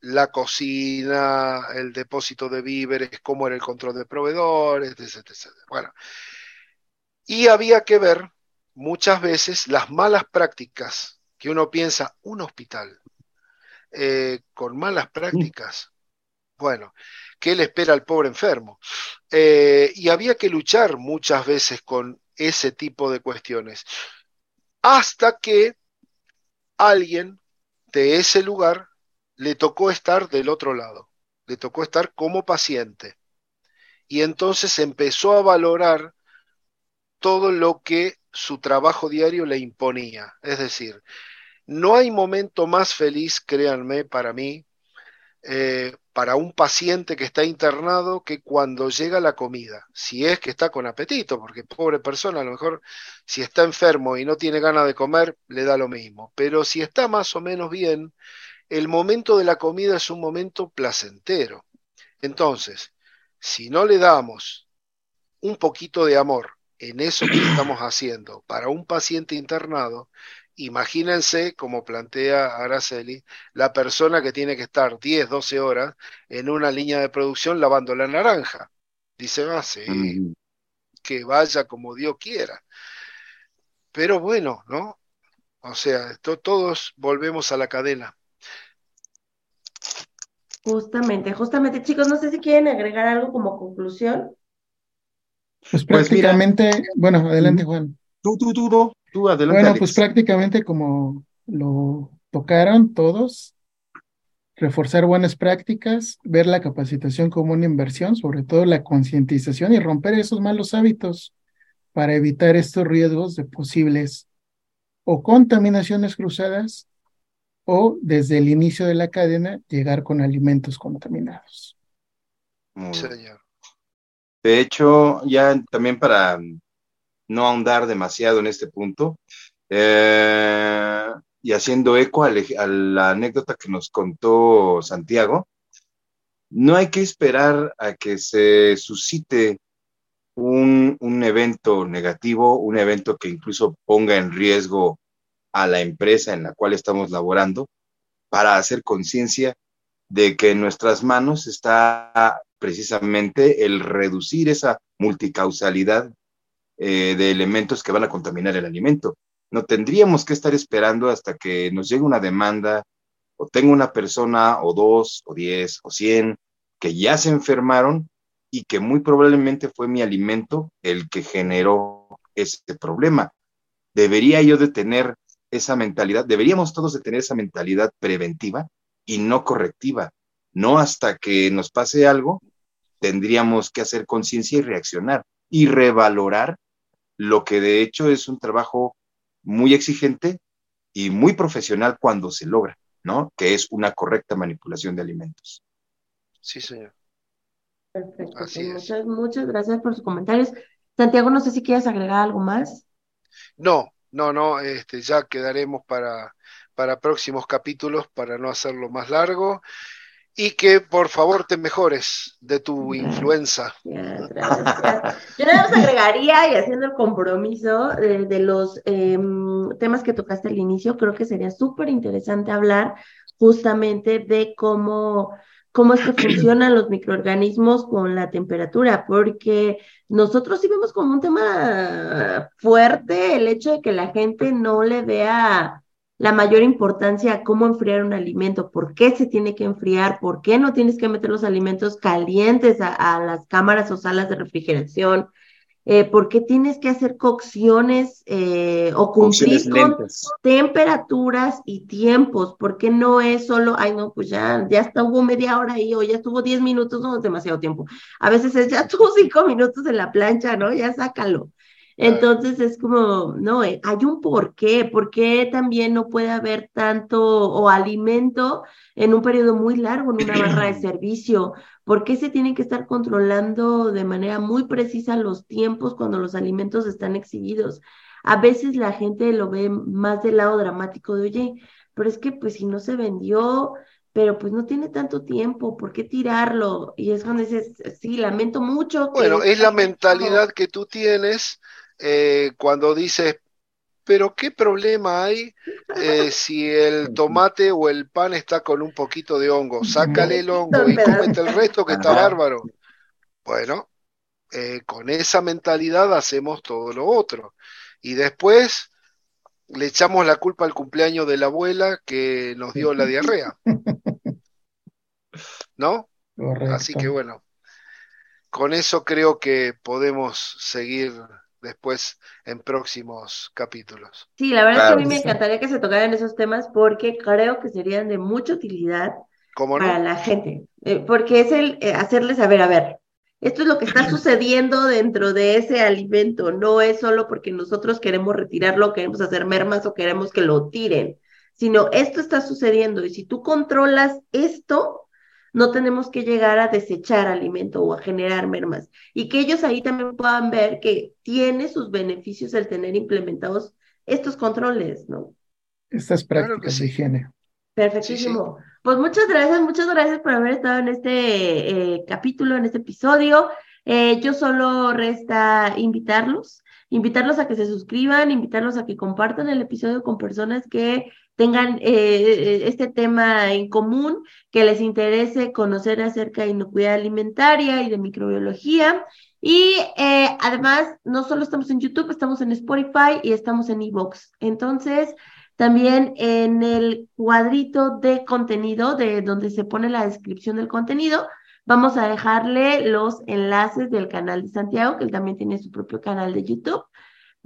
la cocina, el depósito de víveres, cómo era el control de proveedores, etc. Bueno, y había que ver muchas veces las malas prácticas que uno piensa, un hospital eh, con malas prácticas. Bueno, ¿Qué le espera al pobre enfermo? Eh, y había que luchar muchas veces con ese tipo de cuestiones, hasta que alguien de ese lugar le tocó estar del otro lado, le tocó estar como paciente. Y entonces empezó a valorar todo lo que su trabajo diario le imponía. Es decir, no hay momento más feliz, créanme, para mí, eh, para un paciente que está internado que cuando llega la comida, si es que está con apetito, porque pobre persona, a lo mejor si está enfermo y no tiene ganas de comer, le da lo mismo, pero si está más o menos bien, el momento de la comida es un momento placentero. Entonces, si no le damos un poquito de amor en eso que estamos haciendo para un paciente internado, imagínense, como plantea Araceli, la persona que tiene que estar 10, 12 horas en una línea de producción lavando la naranja. Dice, ah, sí, que vaya como Dios quiera. Pero bueno, ¿no? O sea, esto, todos volvemos a la cadena. Justamente, justamente, chicos, no sé si quieren agregar algo como conclusión. Pues, pues prácticamente, bueno, adelante Juan. Tú, tú, tú, tú, adelante. Bueno, pues prácticamente como lo tocaron todos, reforzar buenas prácticas, ver la capacitación como una inversión, sobre todo la concientización y romper esos malos hábitos para evitar estos riesgos de posibles o contaminaciones cruzadas o desde el inicio de la cadena llegar con alimentos contaminados. De hecho, ya también para no ahondar demasiado en este punto, eh, y haciendo eco a, la anécdota que nos contó Santiago, no hay que esperar a que se suscite un, un, evento negativo, un evento que incluso ponga en riesgo a la empresa en la cual estamos laborando, para hacer conciencia de que en nuestras manos está precisamente el reducir esa multicausalidad eh, de elementos que van a contaminar el alimento. No tendríamos que estar esperando hasta que nos llegue una demanda o tenga una persona o dos o diez o cien que ya se enfermaron y que muy probablemente fue mi alimento el que generó ese problema. Debería yo de tener esa mentalidad, deberíamos todos de tener esa mentalidad preventiva y no correctiva. No hasta que nos pase algo, tendríamos que hacer conciencia y reaccionar y revalorar lo que de hecho es un trabajo muy exigente y muy profesional cuando se logra, ¿no? Que es una correcta manipulación de alimentos. Sí, señor. Perfecto. Pues muchas, muchas gracias por sus comentarios. Santiago, no sé si quieres agregar algo más. No, no, no, este, ya quedaremos para, para próximos capítulos para no hacerlo más largo y que por favor te mejores de tu influenza. Yo nada más agregaría y haciendo el compromiso de, los em, temas que tocaste al inicio, creo que sería súper interesante hablar justamente de cómo, cómo es que funcionan los microorganismos con la temperatura, porque nosotros sí vemos como un tema fuerte el hecho de que la gente no le vea la mayor importancia a cómo enfriar un alimento, por qué se tiene que enfriar, por qué no tienes que meter los alimentos calientes a, las cámaras o salas de refrigeración, eh, por qué tienes que hacer cocciones eh, o cumplir con temperaturas y tiempos, por qué no es solo, ay no, pues ya, ya hubo media hora ahí o ya estuvo diez minutos, no es demasiado tiempo. A veces es ya estuvo cinco minutos en la plancha, ¿no? Ya sácalo. Entonces es como, no, eh, hay un porqué, por qué también no puede haber tanto o alimento en un periodo muy largo en una barra de servicio, por qué se tienen que estar controlando de manera muy precisa los tiempos cuando los alimentos están exhibidos. A veces la gente lo ve más del lado dramático de, oye, pero es que pues si no se vendió, pero pues no tiene tanto tiempo, ¿por qué tirarlo? Y es cuando dices, sí, lamento mucho. bueno, es la mentalidad que tú tienes eh, cuando dices, pero ¿qué problema hay eh, si el tomate o el pan está con un poquito de hongo? Sácale el hongo y cómete el resto que está bárbaro. Bueno, eh, con esa mentalidad hacemos todo lo otro. Y después le echamos la culpa al cumpleaños de la abuela que nos dio la diarrea. ¿No? Así que bueno, con eso creo que podemos seguir después en próximos capítulos. Sí, la verdad es que a mí me encantaría que se tocaran esos temas porque creo que serían de mucha utilidad para la gente, eh, porque es el eh, hacerles saber, a ver, esto es lo que está sucediendo dentro de ese alimento, no es solo porque nosotros queremos retirarlo, queremos hacer mermas o queremos que lo tiren, sino esto está sucediendo y si tú controlas esto, no tenemos que llegar a desechar alimento o a generar mermas. Y que ellos ahí también puedan ver que tiene sus beneficios el tener implementados estos controles, ¿no? Estas prácticas de higiene. Perfectísimo. Pues muchas gracias, muchas gracias por haber estado en este eh, capítulo, en este episodio. Eh, yo solo resta invitarlos, invitarlos a que se suscriban, invitarlos a que compartan el episodio con personas que tengan eh, este tema en común, que les interese conocer acerca de inocuidad alimentaria y de microbiología. Y además, no solo estamos en YouTube, estamos en Spotify y estamos en Evox. Entonces, también en el cuadrito de contenido, de donde se pone la descripción del contenido, vamos a dejarle los enlaces del canal de Santiago, que él también tiene su propio canal de YouTube.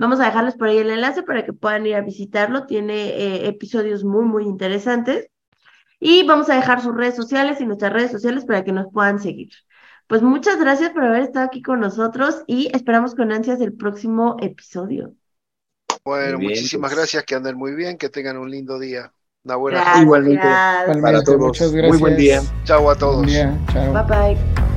Vamos a dejarles por ahí el enlace para que puedan ir a visitarlo. Tiene eh, episodios muy, muy interesantes. Y vamos a dejar sus redes sociales y nuestras redes sociales para que nos puedan seguir. Pues muchas gracias por haber estado aquí con nosotros y esperamos con ansias el próximo episodio. Bueno, muchísimas pues. gracias, que anden muy bien, que tengan un lindo día. Una buena gracias, Igualmente para todos. Muchas gracias. Muy buen día. Chao a todos. Bye bye.